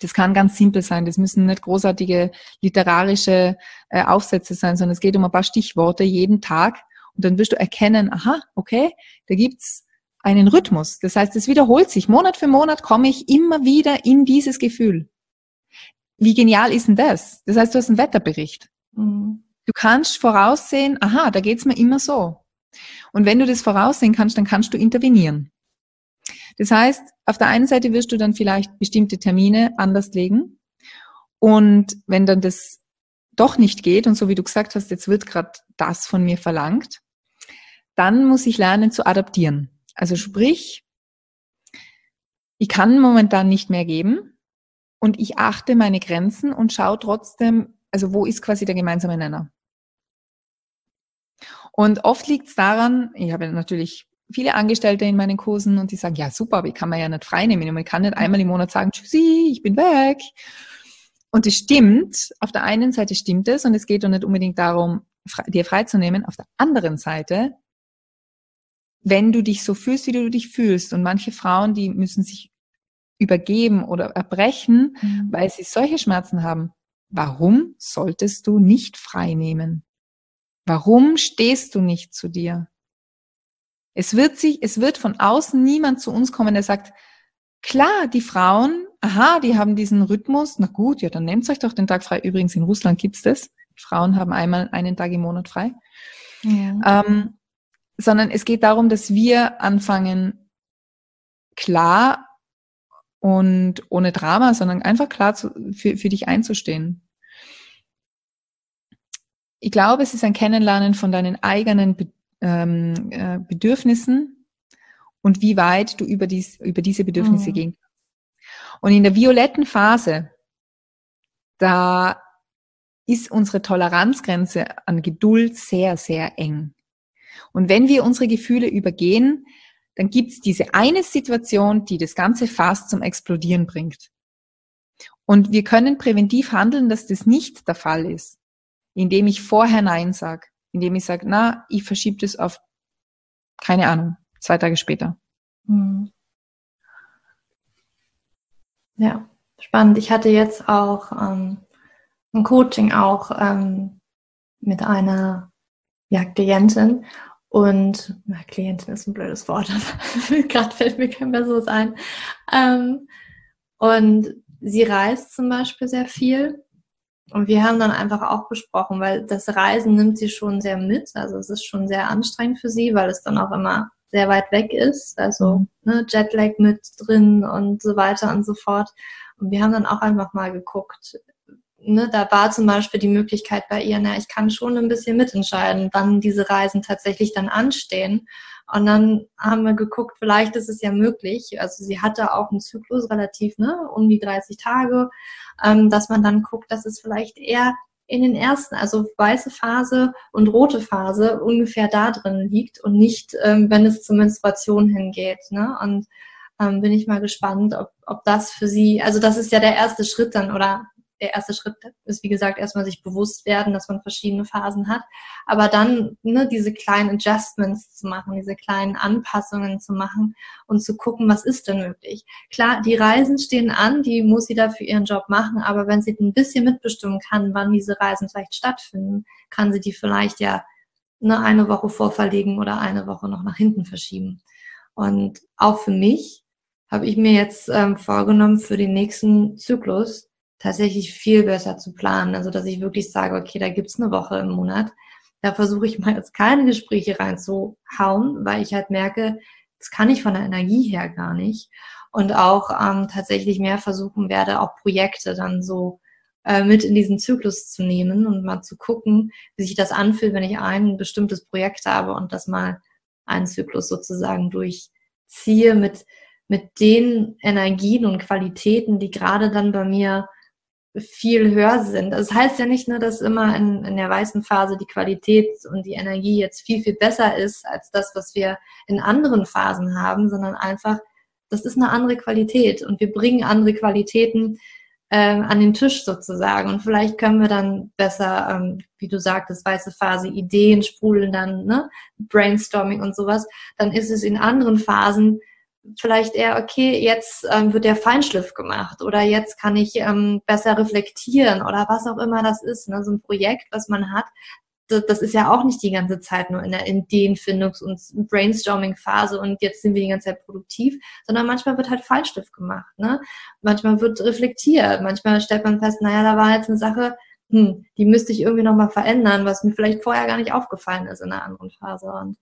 Das kann ganz simpel sein. Das müssen nicht großartige literarische äh, Aufsätze sein, sondern es geht um ein paar Stichworte jeden Tag. Und dann wirst du erkennen, aha, okay, da gibt's einen Rhythmus. Das heißt, es wiederholt sich. Monat für Monat komme ich immer wieder in dieses Gefühl. Wie genial ist denn das? Das heißt, du hast einen Wetterbericht. Mhm. Du kannst voraussehen, aha, da geht's mir immer so. Und wenn du das voraussehen kannst, dann kannst du intervenieren. Das heißt, auf der einen Seite wirst du dann vielleicht bestimmte Termine anders legen. Und wenn dann das doch nicht geht und so wie du gesagt hast, jetzt wird gerade das von mir verlangt, dann muss ich lernen zu adaptieren. Also sprich, ich kann momentan nicht mehr geben, und ich achte meine Grenzen und schaue trotzdem, also wo ist quasi der gemeinsame Nenner. Und oft liegt es daran, ich habe natürlich viele Angestellte in meinen Kursen und die sagen, ja super, aber ich kann mir ja nicht freinehmen. Man kann nicht einmal im Monat sagen, tschüssi, ich bin weg. Und es stimmt, auf der einen Seite stimmt es und es geht doch nicht unbedingt darum, dir freizunehmen. Auf der anderen Seite, wenn du dich so fühlst, wie du dich fühlst und manche Frauen, die müssen sich übergeben oder erbrechen, mhm. weil sie solche Schmerzen haben. Warum solltest du nicht frei nehmen? Warum stehst du nicht zu dir? Es wird sich, es wird von außen niemand zu uns kommen, der sagt, klar, die Frauen, aha, die haben diesen Rhythmus, na gut, ja, dann nehmt euch doch den Tag frei. Übrigens, in Russland gibt's das. Frauen haben einmal einen Tag im Monat frei. Ja. Ähm, sondern es geht darum, dass wir anfangen, klar und ohne Drama, sondern einfach klar zu, für, für dich einzustehen. Ich glaube, es ist ein Kennenlernen von deinen eigenen Be ähm, äh, Bedürfnissen und wie weit du über, dies, über diese Bedürfnisse mhm. gehen kannst. Und in der violetten Phase, da ist unsere Toleranzgrenze an Geduld sehr, sehr eng. Und wenn wir unsere Gefühle übergehen, dann gibt es diese eine Situation, die das Ganze fast zum Explodieren bringt. Und wir können präventiv handeln, dass das nicht der Fall ist, indem ich vorher Nein sage, indem ich sage, na, ich verschiebe das auf, keine Ahnung, zwei Tage später. Hm. Ja, spannend. Ich hatte jetzt auch ähm, ein Coaching auch ähm, mit einer ja, Klientin und na, Klientin ist ein blödes Wort, [laughs] aber gerade fällt mir kein besseres ein. Ähm, und sie reist zum Beispiel sehr viel. Und wir haben dann einfach auch besprochen, weil das Reisen nimmt sie schon sehr mit. Also es ist schon sehr anstrengend für sie, weil es dann auch immer sehr weit weg ist. Also mhm. ne, Jetlag mit drin und so weiter und so fort. Und wir haben dann auch einfach mal geguckt, ne, da war zum Beispiel die Möglichkeit bei ihr, na, ich kann schon ein bisschen mitentscheiden, wann diese Reisen tatsächlich dann anstehen. Und dann haben wir geguckt, vielleicht ist es ja möglich. Also sie hatte auch einen Zyklus relativ, ne, um die 30 Tage, ähm, dass man dann guckt, dass es vielleicht eher in den ersten, also weiße Phase und rote Phase ungefähr da drin liegt und nicht, ähm, wenn es zur Menstruation hingeht. Ne? Und ähm, bin ich mal gespannt, ob, ob das für sie, also das ist ja der erste Schritt dann oder der erste Schritt ist, wie gesagt, erstmal sich bewusst werden, dass man verschiedene Phasen hat. Aber dann ne, diese kleinen Adjustments zu machen, diese kleinen Anpassungen zu machen und zu gucken, was ist denn möglich. Klar, die Reisen stehen an, die muss sie da für ihren Job machen, aber wenn sie ein bisschen mitbestimmen kann, wann diese Reisen vielleicht stattfinden, kann sie die vielleicht ja ne, eine Woche vorverlegen oder eine Woche noch nach hinten verschieben. Und auch für mich habe ich mir jetzt ähm, vorgenommen, für den nächsten Zyklus tatsächlich viel besser zu planen. Also dass ich wirklich sage, okay, da gibt's eine Woche im Monat. Da versuche ich mal jetzt keine Gespräche reinzuhauen, weil ich halt merke, das kann ich von der Energie her gar nicht. Und auch ähm, tatsächlich mehr versuchen werde, auch Projekte dann so äh, mit in diesen Zyklus zu nehmen und mal zu gucken, wie sich das anfühlt, wenn ich ein bestimmtes Projekt habe und das mal einen Zyklus sozusagen durchziehe mit, mit den Energien und Qualitäten, die gerade dann bei mir viel höher sind. Das heißt ja nicht nur, dass immer in, in der weißen Phase die Qualität und die Energie jetzt viel, viel besser ist als das, was wir in anderen Phasen haben, sondern einfach, das ist eine andere Qualität und wir bringen andere Qualitäten äh, an den Tisch sozusagen. Und vielleicht können wir dann besser, ähm, wie du sagtest, weiße Phase, Ideen sprudeln dann, ne? Brainstorming und sowas. Dann ist es in anderen Phasen vielleicht eher, okay, jetzt ähm, wird der Feinschliff gemacht oder jetzt kann ich ähm, besser reflektieren oder was auch immer das ist. Ne? So ein Projekt, was man hat, das, das ist ja auch nicht die ganze Zeit nur in der Ideenfindungs- und Brainstorming-Phase und jetzt sind wir die ganze Zeit produktiv, sondern manchmal wird halt Feinschliff gemacht. Ne? Manchmal wird reflektiert, manchmal stellt man fest, naja, da war jetzt eine Sache, hm, die müsste ich irgendwie nochmal verändern, was mir vielleicht vorher gar nicht aufgefallen ist in einer anderen Phase. Und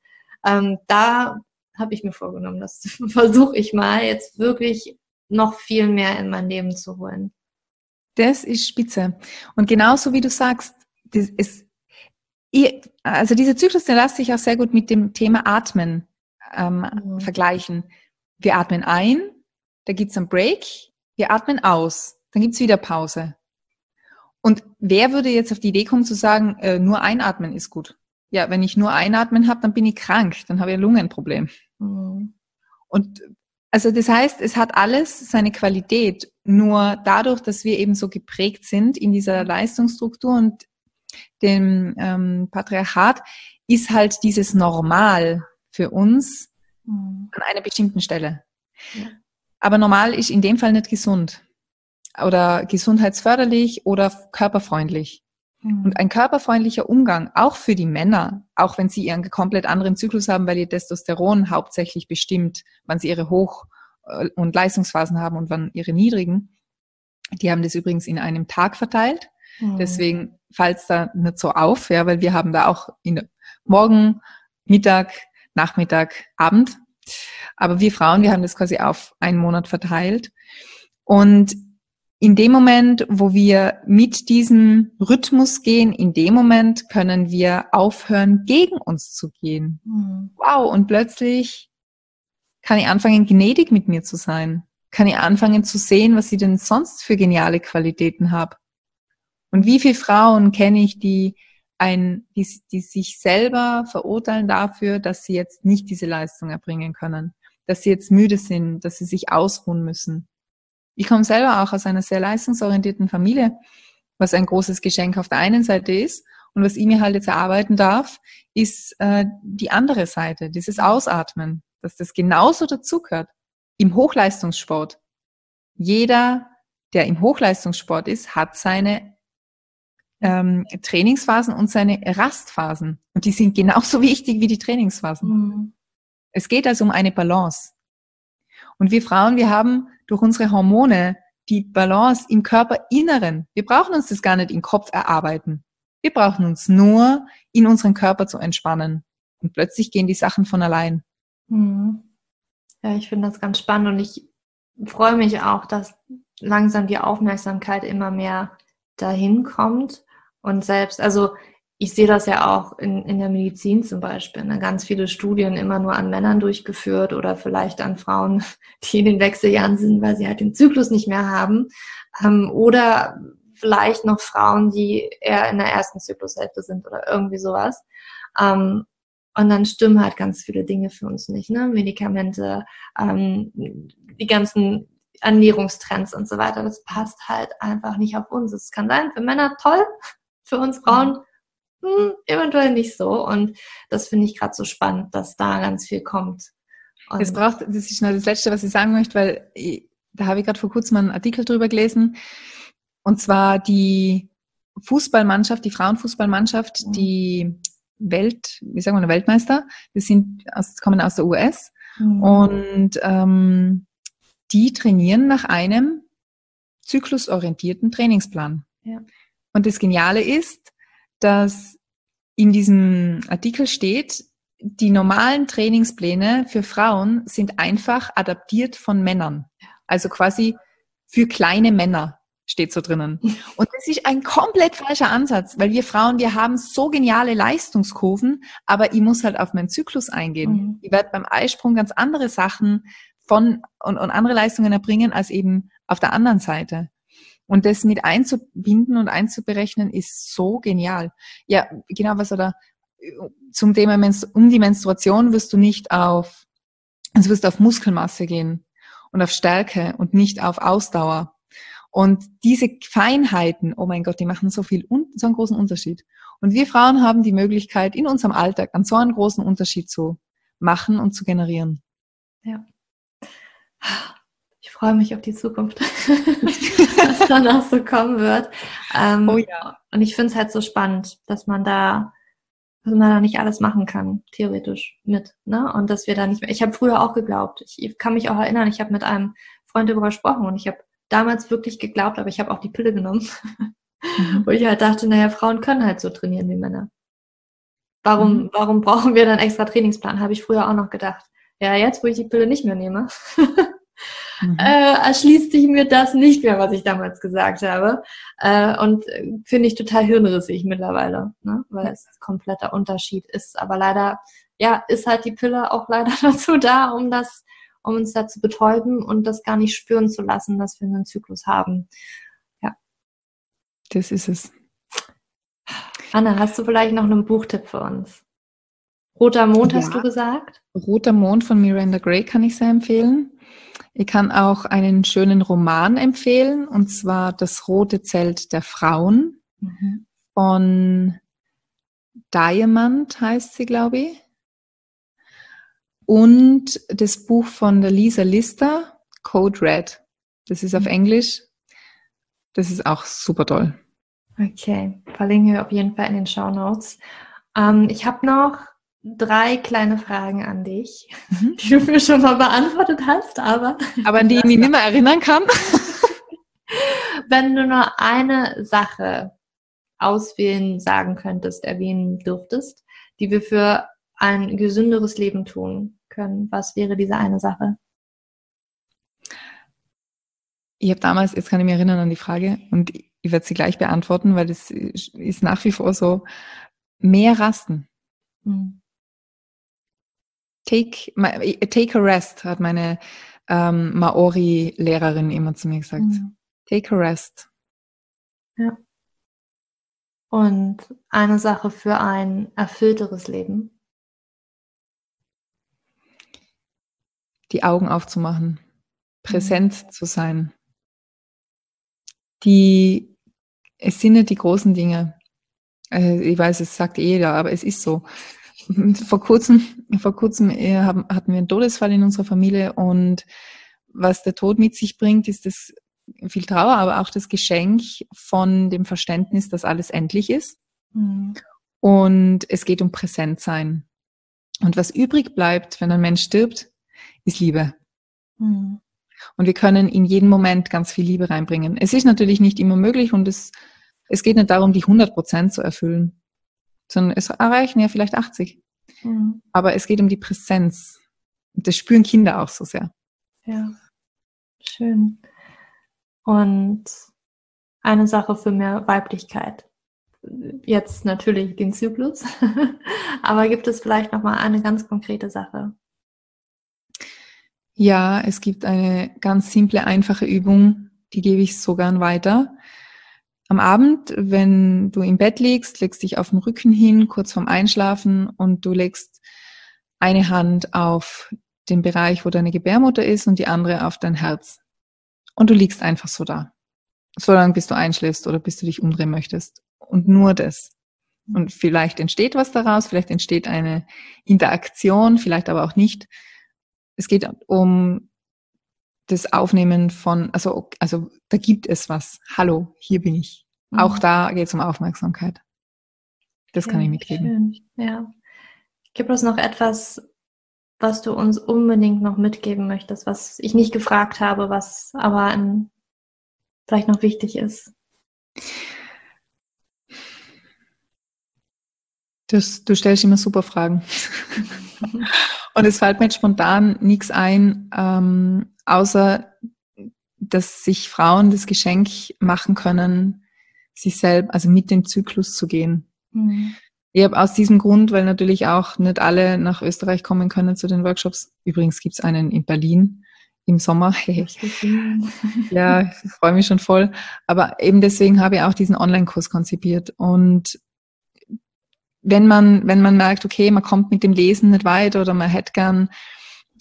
ähm, da habe ich mir vorgenommen. Das [laughs] versuche ich mal jetzt wirklich noch viel mehr in mein Leben zu holen. Das ist spitze. Und genauso wie du sagst, das ist, also dieser Zyklus, der lässt sich auch sehr gut mit dem Thema Atmen ähm, mhm. vergleichen. Wir atmen ein, da gibt's einen Break, wir atmen aus, dann gibt's wieder Pause. Und wer würde jetzt auf die Idee kommen zu sagen, äh, nur einatmen ist gut? Ja, wenn ich nur einatmen habe, dann bin ich krank, dann habe ich ein Lungenproblem. Mhm. Und also das heißt, es hat alles seine Qualität. Nur dadurch, dass wir eben so geprägt sind in dieser Leistungsstruktur und dem ähm, Patriarchat, ist halt dieses Normal für uns mhm. an einer bestimmten Stelle. Ja. Aber normal ist in dem Fall nicht gesund oder gesundheitsförderlich oder körperfreundlich. Und ein körperfreundlicher Umgang, auch für die Männer, auch wenn sie ihren komplett anderen Zyklus haben, weil ihr Testosteron hauptsächlich bestimmt, wann sie ihre Hoch- äh, und Leistungsphasen haben und wann ihre niedrigen. Die haben das übrigens in einem Tag verteilt. Mhm. Deswegen fällt es da nicht so auf, ja, weil wir haben da auch in Morgen, Mittag, Nachmittag, Abend. Aber wir Frauen, wir haben das quasi auf einen Monat verteilt. Und in dem Moment, wo wir mit diesem Rhythmus gehen, in dem Moment können wir aufhören, gegen uns zu gehen. Mhm. Wow, und plötzlich kann ich anfangen, gnädig mit mir zu sein. Kann ich anfangen zu sehen, was ich denn sonst für geniale Qualitäten habe. Und wie viele Frauen kenne ich, die ein, die, die sich selber verurteilen dafür, dass sie jetzt nicht diese Leistung erbringen können, dass sie jetzt müde sind, dass sie sich ausruhen müssen. Ich komme selber auch aus einer sehr leistungsorientierten Familie, was ein großes Geschenk auf der einen Seite ist. Und was ich mir halt jetzt erarbeiten darf, ist äh, die andere Seite, dieses Ausatmen, dass das genauso dazugehört. Im Hochleistungssport. Jeder, der im Hochleistungssport ist, hat seine ähm, Trainingsphasen und seine Rastphasen. Und die sind genauso [laughs] wichtig wie die Trainingsphasen. Mhm. Es geht also um eine Balance. Und wir Frauen, wir haben durch unsere Hormone die Balance im Körperinneren. Wir brauchen uns das gar nicht im Kopf erarbeiten. Wir brauchen uns nur in unseren Körper zu entspannen. Und plötzlich gehen die Sachen von allein. Mhm. Ja, ich finde das ganz spannend und ich freue mich auch, dass langsam die Aufmerksamkeit immer mehr dahin kommt und selbst, also ich sehe das ja auch in, in der Medizin zum Beispiel. Ne? Ganz viele Studien immer nur an Männern durchgeführt oder vielleicht an Frauen, [laughs] die in den Wechseljahren sind, weil sie halt den Zyklus nicht mehr haben. Ähm, oder vielleicht noch Frauen, die eher in der ersten Zyklushälfte sind oder irgendwie sowas. Ähm, und dann stimmen halt ganz viele Dinge für uns nicht. Ne? Medikamente, ähm, die ganzen Ernährungstrends und so weiter. Das passt halt einfach nicht auf uns. Es kann sein, für Männer toll, für uns Frauen hm, eventuell nicht so. Und das finde ich gerade so spannend, dass da ganz viel kommt. Und das braucht, das ist nur das Letzte, was ich sagen möchte, weil ich, da habe ich gerade vor kurzem einen Artikel drüber gelesen. Und zwar die Fußballmannschaft, die Frauenfußballmannschaft, mhm. die Welt, wie sagen wir, Weltmeister, die sind aus, kommen aus der US. Mhm. Und ähm, die trainieren nach einem zyklusorientierten Trainingsplan. Ja. Und das Geniale ist, dass in diesem Artikel steht, die normalen Trainingspläne für Frauen sind einfach adaptiert von Männern. Also quasi für kleine Männer steht so drinnen. [laughs] Und das ist ein komplett falscher Ansatz, weil wir Frauen, wir haben so geniale Leistungskurven, aber ich muss halt auf meinen Zyklus eingehen. Mhm. Ich werde beim Eisprung ganz andere Sachen von und, und andere Leistungen erbringen als eben auf der anderen Seite. Und das mit einzubinden und einzuberechnen ist so genial. Ja, genau, was oder zum Thema um die Menstruation wirst du nicht auf, also wirst du auf Muskelmasse gehen und auf Stärke und nicht auf Ausdauer. Und diese Feinheiten, oh mein Gott, die machen so viel, so einen großen Unterschied. Und wir Frauen haben die Möglichkeit, in unserem Alltag an so einen großen Unterschied zu machen und zu generieren. Ja ich freue mich auf die Zukunft, [laughs] was danach so kommen wird. Ähm, oh ja. Und ich finde es halt so spannend, dass man da, dass man da nicht alles machen kann, theoretisch mit. Ne? Und dass wir da nicht mehr. Ich habe früher auch geglaubt. Ich kann mich auch erinnern, ich habe mit einem Freund darüber gesprochen und ich habe damals wirklich geglaubt, aber ich habe auch die Pille genommen. mhm. [laughs] Wo ich halt dachte, naja, Frauen können halt so trainieren wie Männer. Warum, mhm. warum brauchen wir dann extra Trainingsplan? Habe ich früher auch noch gedacht. Ja, jetzt, wo ich die Pille nicht mehr nehme, [laughs] mhm. äh, erschließt sich mir das nicht mehr, was ich damals gesagt habe. Äh, und äh, finde ich total hirnrissig mittlerweile, ne? weil es ein kompletter Unterschied ist. Aber leider, ja, ist halt die Pille auch leider [laughs] dazu da, um das, um uns da zu betäuben und das gar nicht spüren zu lassen, dass wir einen Zyklus haben. Ja. Das ist es. Anna, hast du vielleicht noch einen Buchtipp für uns? Roter Mond ja. hast du gesagt? Roter Mond von Miranda Gray kann ich sehr empfehlen. Ich kann auch einen schönen Roman empfehlen, und zwar Das rote Zelt der Frauen mhm. von Diamond heißt sie, glaube ich. Und das Buch von der Lisa Lister, Code Red. Das ist auf mhm. Englisch. Das ist auch super toll. Okay, verlinken wir auf jeden Fall in den Show Notes. Ähm, ich habe noch drei kleine Fragen an dich, mhm. die du mir schon mal beantwortet hast, aber. Aber an die ich mich nicht mehr erinnern kann. [laughs] Wenn du nur eine Sache auswählen, sagen könntest, erwähnen dürftest, die wir für ein gesünderes Leben tun können, was wäre diese eine Sache? Ich habe damals, jetzt kann ich mich erinnern an die Frage und ich werde sie gleich beantworten, weil das ist nach wie vor so, mehr rasten. Mhm. Take, take a rest, hat meine ähm, Maori-Lehrerin immer zu mir gesagt. Mhm. Take a rest. Ja. Und eine Sache für ein erfüllteres Leben. Die Augen aufzumachen, präsent mhm. zu sein. Die, es sind nicht die großen Dinge. Also ich weiß, es sagt jeder, aber es ist so. [laughs] Vor kurzem, vor kurzem äh, hatten wir einen Todesfall in unserer Familie und was der Tod mit sich bringt, ist das viel Trauer, aber auch das Geschenk von dem Verständnis, dass alles endlich ist. Mhm. Und es geht um Präsentsein. Und was übrig bleibt, wenn ein Mensch stirbt, ist Liebe. Mhm. Und wir können in jeden Moment ganz viel Liebe reinbringen. Es ist natürlich nicht immer möglich und es, es geht nicht darum, die 100 Prozent zu erfüllen, sondern es erreichen ja vielleicht 80. Mhm. Aber es geht um die Präsenz. Und das spüren Kinder auch so sehr. Ja, schön. Und eine Sache für mehr Weiblichkeit. Jetzt natürlich den Zyklus, [laughs] aber gibt es vielleicht noch mal eine ganz konkrete Sache? Ja, es gibt eine ganz simple, einfache Übung, die gebe ich so gern weiter. Am Abend, wenn du im Bett liegst, legst dich auf den Rücken hin, kurz vorm Einschlafen und du legst eine Hand auf den Bereich, wo deine Gebärmutter ist und die andere auf dein Herz. Und du liegst einfach so da. So lange, bis du einschläfst oder bis du dich umdrehen möchtest. Und nur das. Und vielleicht entsteht was daraus, vielleicht entsteht eine Interaktion, vielleicht aber auch nicht. Es geht um das Aufnehmen von, also, also da gibt es was. Hallo, hier bin ich. Mhm. Auch da geht es um Aufmerksamkeit. Das ja, kann ich mitgeben. Schön. Ja. Gibt es noch etwas, was du uns unbedingt noch mitgeben möchtest, was ich nicht gefragt habe, was aber ein, vielleicht noch wichtig ist? Das, du stellst immer super Fragen. [laughs] Und es fällt mir spontan nichts ein, ähm, außer dass sich Frauen das Geschenk machen können, sich selbst, also mit dem Zyklus zu gehen. Mhm. Ich habe aus diesem Grund, weil natürlich auch nicht alle nach Österreich kommen können zu den Workshops. Übrigens gibt's einen in Berlin im Sommer. [laughs] ja, ich freue mich schon voll. Aber eben deswegen habe ich auch diesen Online-Kurs konzipiert. Und wenn man, wenn man merkt, okay, man kommt mit dem Lesen nicht weiter oder man hätte gern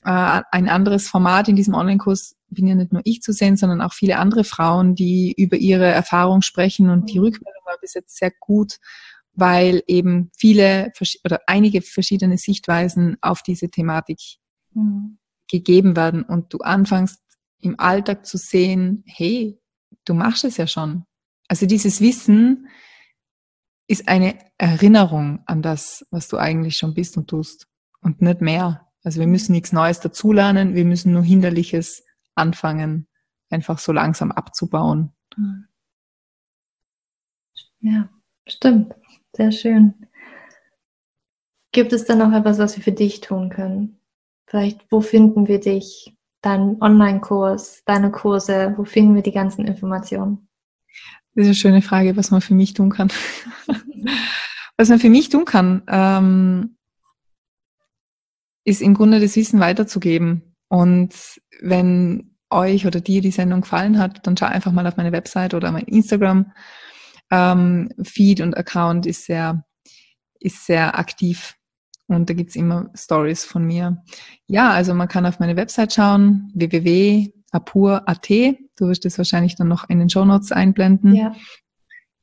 äh, ein anderes Format in diesem Online-Kurs, bin ja nicht nur ich zu sehen, sondern auch viele andere Frauen, die über ihre Erfahrung sprechen und die mhm. Rückmeldung war bis jetzt sehr gut weil eben viele oder einige verschiedene Sichtweisen auf diese Thematik mhm. gegeben werden und du anfängst im Alltag zu sehen, hey, du machst es ja schon. Also dieses Wissen ist eine Erinnerung an das, was du eigentlich schon bist und tust und nicht mehr. Also wir müssen nichts Neues dazulernen, wir müssen nur Hinderliches anfangen, einfach so langsam abzubauen. Ja, stimmt. Sehr schön. Gibt es dann noch etwas, was wir für dich tun können? Vielleicht, wo finden wir dich? Deinen Online-Kurs, deine Kurse, wo finden wir die ganzen Informationen? Das ist eine schöne Frage, was man für mich tun kann. [laughs] was man für mich tun kann, ähm, ist im Grunde das Wissen weiterzugeben. Und wenn euch oder dir die Sendung gefallen hat, dann schau einfach mal auf meine Website oder mein Instagram ähm, Feed und Account ist sehr, ist sehr aktiv. Und da gibt's immer Stories von mir. Ja, also man kann auf meine Website schauen, www.apur.at. Du wirst es wahrscheinlich dann noch in den Show Notes einblenden. Ja.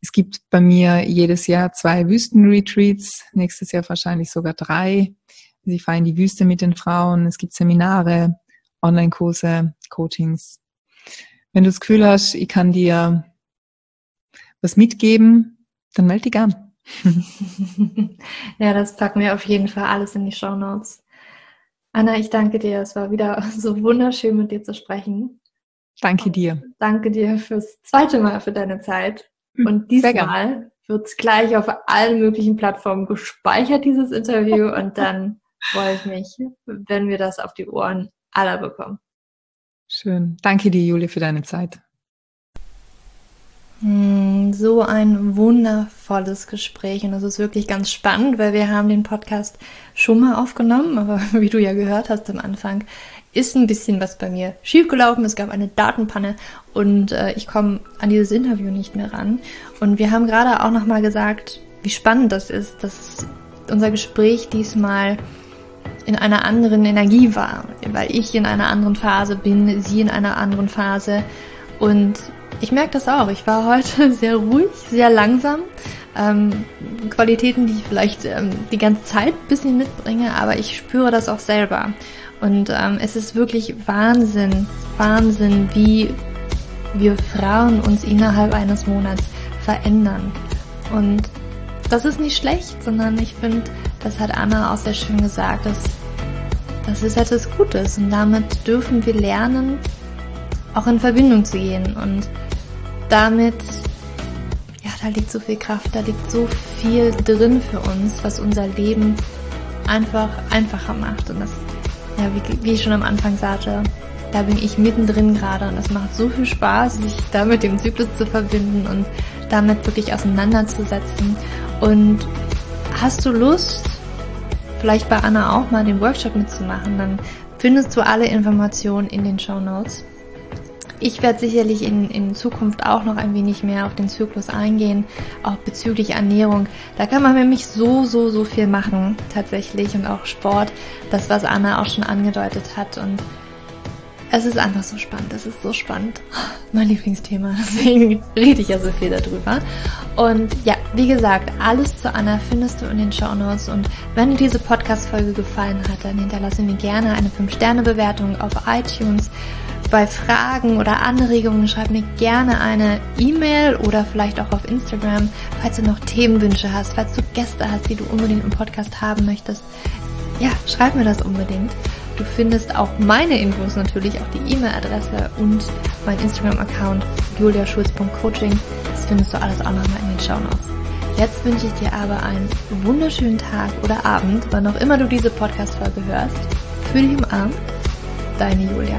Es gibt bei mir jedes Jahr zwei Wüstenretreats, nächstes Jahr wahrscheinlich sogar drei. Also ich fahre in die Wüste mit den Frauen. Es gibt Seminare, Online-Kurse, Coachings. Wenn du das Gefühl hast, ich kann dir was mitgeben, dann melde dich gern. [laughs] ja, das packen wir auf jeden Fall alles in die Show Notes. Anna, ich danke dir. Es war wieder [laughs] so wunderschön, mit dir zu sprechen. Danke dir. Danke dir fürs zweite Mal für deine Zeit. Hm, Und diesmal wird es gleich auf allen möglichen Plattformen gespeichert, dieses Interview. Und dann freue ich mich, wenn wir das auf die Ohren aller bekommen. Schön. Danke dir, Julia, für deine Zeit. Hm, so ein wundervolles Gespräch und das ist wirklich ganz spannend, weil wir haben den Podcast schon mal aufgenommen, aber [laughs] wie du ja gehört hast am Anfang, ist ein bisschen was bei mir schiefgelaufen. Es gab eine Datenpanne und äh, ich komme an dieses Interview nicht mehr ran. Und wir haben gerade auch noch mal gesagt, wie spannend das ist, dass unser Gespräch diesmal in einer anderen Energie war, weil ich in einer anderen Phase bin, sie in einer anderen Phase und ich merke das auch. Ich war heute [laughs] sehr ruhig, sehr langsam. Ähm, Qualitäten, die ich vielleicht ähm, die ganze Zeit ein bisschen mitbringe, aber ich spüre das auch selber. Und ähm, es ist wirklich Wahnsinn, Wahnsinn, wie wir Frauen uns innerhalb eines Monats verändern. Und das ist nicht schlecht, sondern ich finde, das hat Anna auch sehr schön gesagt, dass das ist etwas Gutes und damit dürfen wir lernen, auch in Verbindung zu gehen und damit, ja, da liegt so viel Kraft, da liegt so viel drin für uns, was unser Leben einfach einfacher macht. Und das, ja, wie, wie ich schon am Anfang sagte, da bin ich mittendrin gerade und es macht so viel Spaß, sich da mit dem Zyklus zu verbinden und damit wirklich auseinanderzusetzen. Und hast du Lust, vielleicht bei Anna auch mal den Workshop mitzumachen, dann findest du alle Informationen in den Show Notes. Ich werde sicherlich in, in Zukunft auch noch ein wenig mehr auf den Zyklus eingehen, auch bezüglich Ernährung. Da kann man nämlich so, so, so viel machen, tatsächlich, und auch Sport, das, was Anna auch schon angedeutet hat. Und es ist einfach so spannend, es ist so spannend. Mein Lieblingsthema, [laughs] deswegen rede ich ja so viel darüber. Und ja, wie gesagt, alles zu Anna findest du in den Show Notes. Und wenn dir diese Podcast-Folge gefallen hat, dann hinterlasse mir gerne eine 5-Sterne-Bewertung auf iTunes bei Fragen oder Anregungen schreib mir gerne eine E-Mail oder vielleicht auch auf Instagram, falls du noch Themenwünsche hast, falls du Gäste hast, die du unbedingt im Podcast haben möchtest. Ja, schreib mir das unbedingt. Du findest auch meine Infos natürlich, auch die E-Mail-Adresse und mein Instagram-Account juliaschulz.coaching. Das findest du alles auch nochmal in den Show Notes. Jetzt wünsche ich dir aber einen wunderschönen Tag oder Abend, wann auch immer du diese Podcast-Folge hörst. Fühl dich umarmt. Deine Julia.